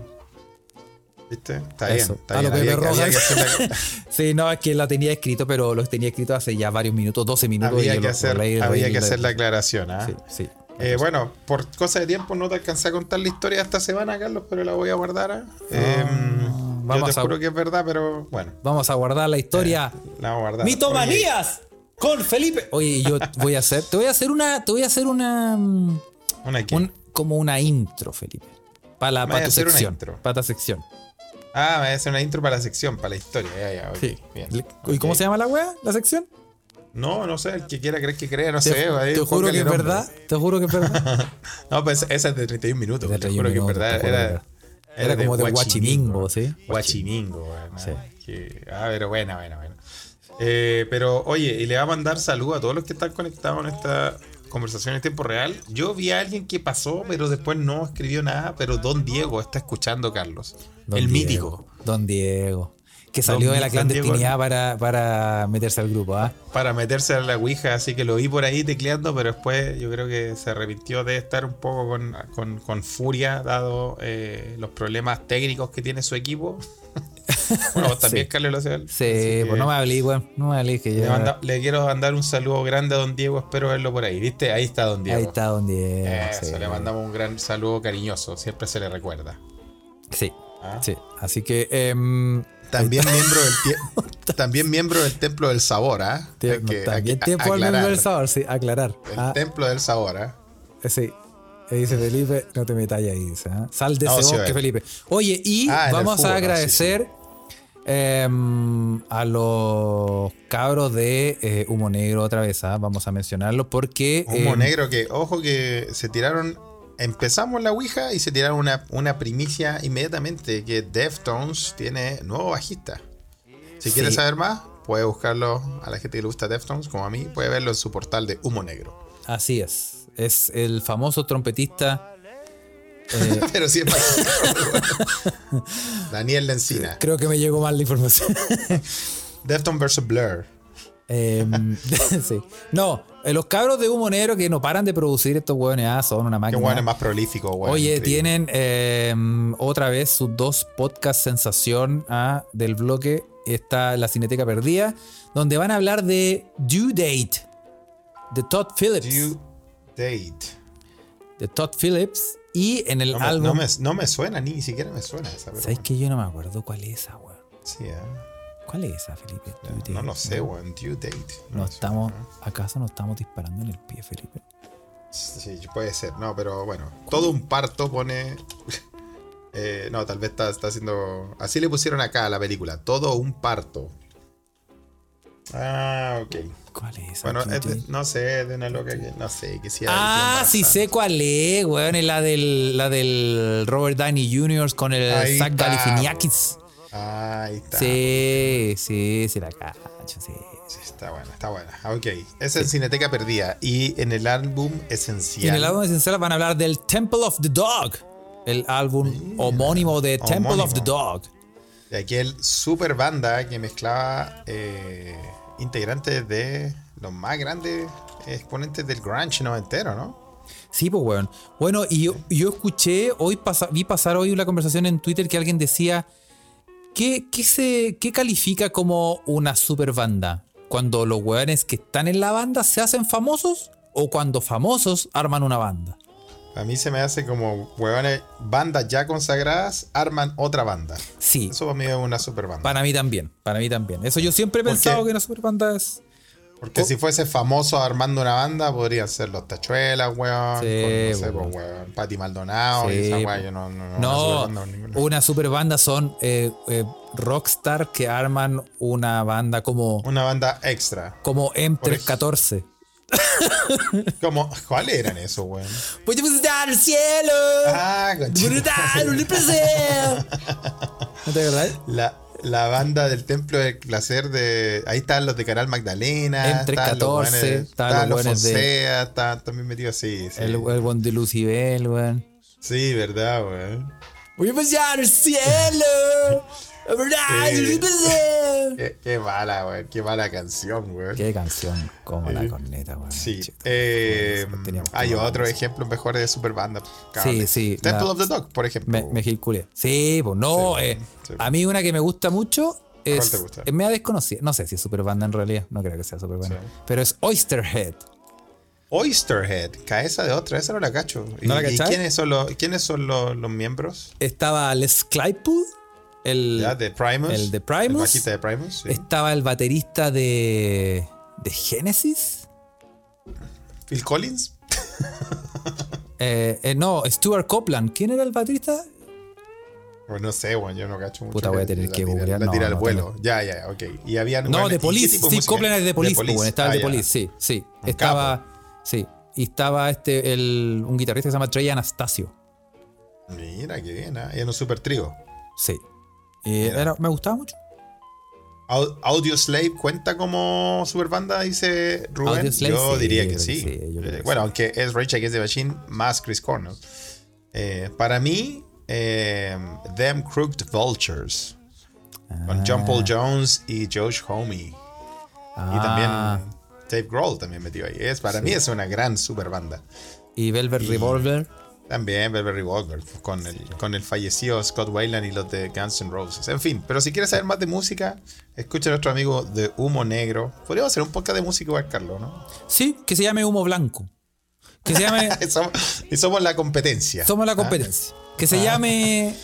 ¿Viste? Está Eso, bien. Está a lo bien. Había, que- hacer la, Sí, no, es que la tenía escrito, pero lo tenía escrito hace ya varios minutos, 12 minutos. había que lo- hacer, lo leí, lo había leí, que lo hacer la aclaración, ¿ah? Sí, sí. Eh, bueno, por cosa de tiempo no te alcancé a contar la historia esta semana, Carlos, pero la voy a guardar. ¿ah? Eh, yo vamos te a- juro que es verdad, pero bueno, Vamos a guardar la historia. la vamos a guardar. ¡Mitomanías! Con Felipe. Oye, yo voy a hacer, te voy a hacer una, te voy a hacer una, ¿Una qué? un- como una intro, Felipe. Para la, Me sección. Para tu sección. Ah, me voy a hacer una intro para la sección, para la historia. Ya, ya, ok, Sí. bien. ¿Y cómo se llama la wea? ¿La sección? No, no sé, el que quiera creer que crea, no Te, sé. ahí te juro que es nombre. verdad. Te juro que es verdad. No, pues esa es de 31 minutos. De te 31 juro que es verdad. te Era, como de Guachimingo, ¿sí? Guachimingo, bueno, Sí. que- ah, pero bueno, bueno, bueno. Eh, pero oye, y le va a mandar saludos a todos los que están conectados en esta conversación en tiempo real. Yo vi a alguien que pasó, pero después no escribió nada, pero Don Diego está escuchando, Carlos. Don el Diego, mítico. Don Diego. Que salió de la Diego. clandestinidad para, para meterse al grupo, ¿ah? Para meterse a la Ouija, así que lo vi por ahí tecleando, pero después yo creo que se arrepintió de estar un poco con, con- con furia, dado eh, los problemas técnicos que tiene su equipo. bueno, vos también, Sí. Carlos Loceal. Sí, Así que pues no me hablé, weón. No me hablé que le, manda- le quiero mandar un saludo grande a Don Diego, espero verlo por ahí. ¿Viste? Ahí está Don Diego. Ahí está Don Diego. Eso, sí. le mandamos un gran saludo cariñoso, siempre se le recuerda. Sí, ¿Ah? sí. Así que. em, También miembro del también miembro del Templo del Sabor, ¿ah? que- también miembro del sabor, sí, aclarar. El Ah, Templo del Sabor, ¿ah? eh, sí. Eh, Dice Felipe, no te metas ahí, dice. ¿ah? Sal de No, ese sí, bosque. Felipe. Oye, y Ah, vamos fútbol, a no, sí, agradecer em, a los cabros de eh, Humo Negro otra vez, ¿ah? Vamos a mencionarlo porque. Humo em, negro que, ojo que se tiraron. Empezamos la Ouija y se tiraron una, una primicia inmediatamente que Deftones tiene nuevo bajista. Si Sí. quieres saber más, puede buscarlo a la gente que le gusta Deftones, como a mí, puede verlo en su portal de Humo Negro. Así es. Es el famoso trompetista. Eh, Pero sí es bajista. Daniel Lencina. creo que me llegó mal la información. Deftones vs Blur. Em, sí. No, eh, los cabros de Humo Negro que no paran de producir estos hueones ah, son una Qué máquina. bueno es más prolífico, weón. Oye, increíble. tienen em, otra vez sus dos podcasts sensación ah, del bloque. Está La Cineteca Perdida, donde van a hablar de Due Date, de Todd Phillips. Due Date. De Todd Phillips. Y en el No me, álbum. no me- no me suena, ni siquiera me suena esa. ¿Sabes bueno. que yo no me acuerdo cuál es esa, weón? Sí, ¿eh? ¿Cuál es esa, Felipe? No, Date, no lo sé, weón. Due Date. No estamos, suena. ¿Acaso no estamos disparando en el pie, Felipe? Sí, puede ser, no, pero bueno. Todo un parto pone. Eh, no, tal vez está, está haciendo. Así le pusieron acá a la película. Todo un parto. Ah, ok. ¿Cuál es? Bueno, es no sé, de una loca que. No sé, que sí. Ah, sí sé cuál es, weón. Es la del, la del Robert Downey Jr. con el Ahí Zach está, Galifianakis. Ahí está. Sí, sí, sí la cacho, sí. Sí, está buena, está buena. Ok. Es en Cineteca Perdida. Y en el álbum Esencial. Y en el álbum esencial van a hablar del Temple of the Dog. El álbum homónimo de Temple of the. Dog. De aquel super banda que mezclaba eh, integrantes de los más grandes exponentes del grunge noventero, ¿no? Sí, pues, weón. Bueno, y yo, yo escuché, hoy pasa- vi pasar hoy una conversación en Twitter que alguien decía, ¿qué, qué se, qué califica como una super banda? ¿Cuando los weones que están en la banda se hacen famosos o cuando famosos arman una banda? A mí se me hace como, huevones, bandas ya consagradas arman otra banda. Sí, Eso para mí es una super banda. para mí también, para mí también. Eso yo siempre he ¿Por pensado qué? que una super banda es... Porque si fuese famoso armando una banda, podrían ser los Tachuelas, weón. Sí, no sé, weón. pues, weón, Pati Maldonado y esa weá. Yo no, no, no, No, una super banda son eh, eh, rockstar que arman una banda como, Una banda extra. como ej- M314. Como, ¿Cuáles eran esos, weón? Voy a visitar el cielo. Ah. Brutal, un placer. ¿No te acordás? La, la banda del Templo del Placer de. Ahí están los de Canal Magdalena. Entre estaban 14, Los buenos- estaban estaban los buenos de- estaban también metidos así. Sí, El, el buen de Lucibel, weón. sí verdad, weón. Voy a pasear el cielo. Qué, qué mala, weón. Qué mala canción, weón. Qué canción, como la corneta, weón. Sí. Eh, hay once. ejemplos mejores de superbanda. Sí, sí, Temple la- of the Dog, por ejemplo. Me, me. Sí, pues no. Sí, eh, sí. A mí una que me gusta mucho es. te gusta? Es media desconocida. No sé si es super banda en realidad. No creo que sea super banda. Sí. Pero es Oysterhead. Oysterhead, cabeza de otra, esa no la cacho. ¿Y, ¿No la y quiénes son los, quiénes son los, los miembros? Estaba Les Claypool. El. De Primus. el de Primus. El de Primus. sí. Estaba el baterista de. de Genesis. Phil Collins. Eh, eh, no, Stuart Copeland. ¿Quién era el baterista? Pues no sé, bueno, yo no cacho mucho. Puta, voy a tener que googlear, La tira al no vuelo. Ya, ya, ok. Y habían. No, bueno, de ¿y qué Police. de? Copeland es de Police. Police. bueno, estaba el Ah, de. Police, sí, sí. Un Estaba. Sí. Y estaba este, el, un guitarrista que se llama Trey Anastasio. Mira, qué bien, ¿ah? Era un super trío. Sí. Era- me gustaba mucho. Au- Audio Slave cuenta como super banda, dice Rubén. Yo sí, diría que sí. sí, Eh, que bueno, sí. aunque es Rage Against the Machine más Chris Cornell. Eh, para mí, eh, Them Crooked Vultures. Con John Paul Jones y Josh Homme. Y Ah, también Dave Grohl también metió ahí. Es, para mí es una gran super banda. Y Velvet y- Revolver. También Velvet Revolver con el, con el fallecido Scott Weiland y los de Guns N' Roses. En fin, pero si quieres saber más de música, escucha a nuestro amigo de Humo Negro. Podríamos hacer un podcast de música igual, Carlos, ¿no? Sí, que se llame Humo Blanco. Que se llame. Y somos, y somos la competencia. somos la ¿Ah? competencia. Que se llame.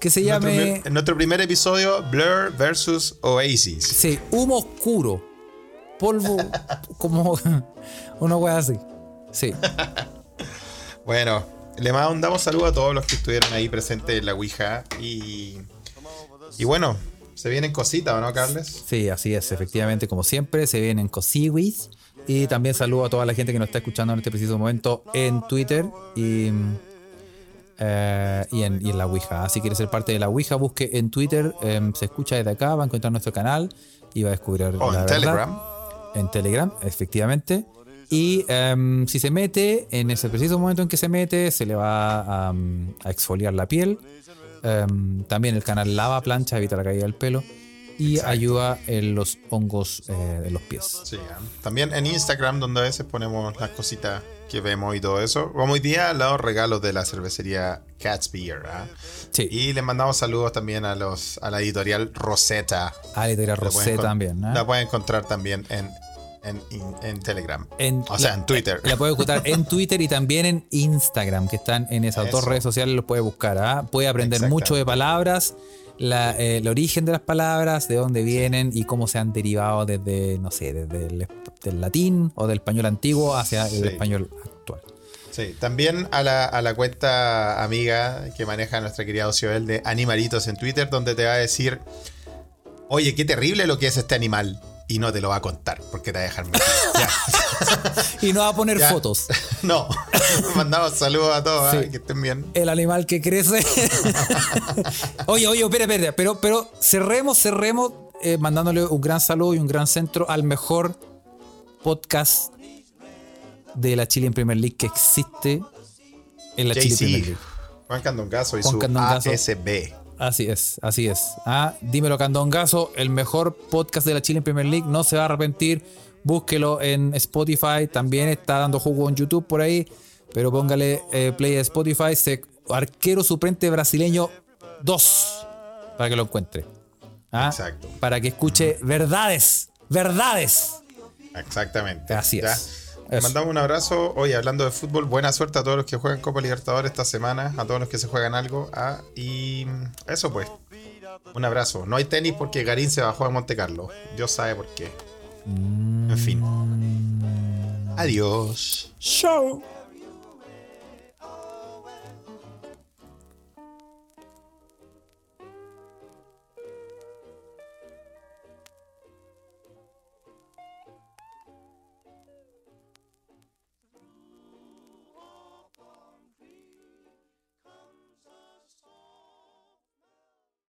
Que se Nuestro, llame. en nuestro primer episodio, Blur versus Oasis. Sí, humo oscuro. Polvo. como. Una wea así. Sí. Bueno, le mandamos saludos a todos los que estuvieron ahí presentes en la Ouija. Y, y bueno, se vienen cositas, ¿o no, Carles? Sí, así es, efectivamente, como siempre, se vienen cosiwis. Y también saludo a toda la gente que nos está escuchando en este preciso momento en Twitter y, eh, y, en, y en la Ouija. Si quieres ser parte de la Ouija, busque en Twitter, em, se escucha desde acá, va a encontrar nuestro canal y va a descubrir O la en verdad. Telegram. En Telegram, efectivamente. Y em, si se mete, en ese preciso momento en que se mete, se le va a, um, a exfoliar la piel. Em, también el canal lava plancha, evita la caída del pelo. Y ayuda en los hongos eh, de los pies. Sí, ¿eh? también en Instagram, donde a veces ponemos las cositas que vemos y todo eso. Como hoy día, los regalos de la cervecería Cat's Beer. ¿ah? Sí. Y le mandamos saludos también a los a la editorial Rosetta. Le La Rosé encon- también. ¿eh? La pueden encontrar también en, en, en- en Telegram. En- o sea, la- en Twitter. La puede encontrar en Twitter y también en Instagram, que están en esas dos Eso. redes sociales, los puede buscar. ¿ah? Puede aprender mucho de palabras, la, eh, el origen de las palabras, de dónde vienen y cómo se han derivado desde, no sé, desde el del latín o del español antiguo hacia el español actual. Sí, también a la, a la cuenta amiga que maneja nuestra querida Ocioel de Animalitos en Twitter, donde te va a decir, oye, qué terrible lo que es este animal. Y no te lo va a contar, porque te va a dejar. Y no va a poner Ya. fotos. No, mandamos saludos a todos, ¿eh? Que estén bien. El animal que crece. oye, oye, espera, espera. Pero, pero cerremos, cerremos eh, mandándole un gran saludo y un gran centro al mejor podcast de la Chile en Premier League que existe en la Chile Premier League. Juan Candongazo y Juan su Candongazo. ASB. Así es, así es. Ah, dímelo Candongazo, el mejor podcast de la Chile en Premier League, no se va a arrepentir. Búsquelo en Spotify, también está dando jugo en YouTube por ahí, pero póngale eh, play a Spotify, se- arquero suplente brasileño 2, para que lo encuentre. Ah, Exacto. Para que escuche verdades, verdades. Exactamente. Así es. Eso. mandamos un abrazo. Hoy hablando de fútbol, buena suerte a todos los que juegan Copa Libertadores esta semana, a todos los que se juegan algo. ah, y eso pues. Un abrazo. No hay tenis porque Garín se bajó a Monte Carlo. Dios sabe por qué. En fin. Adiós. Show.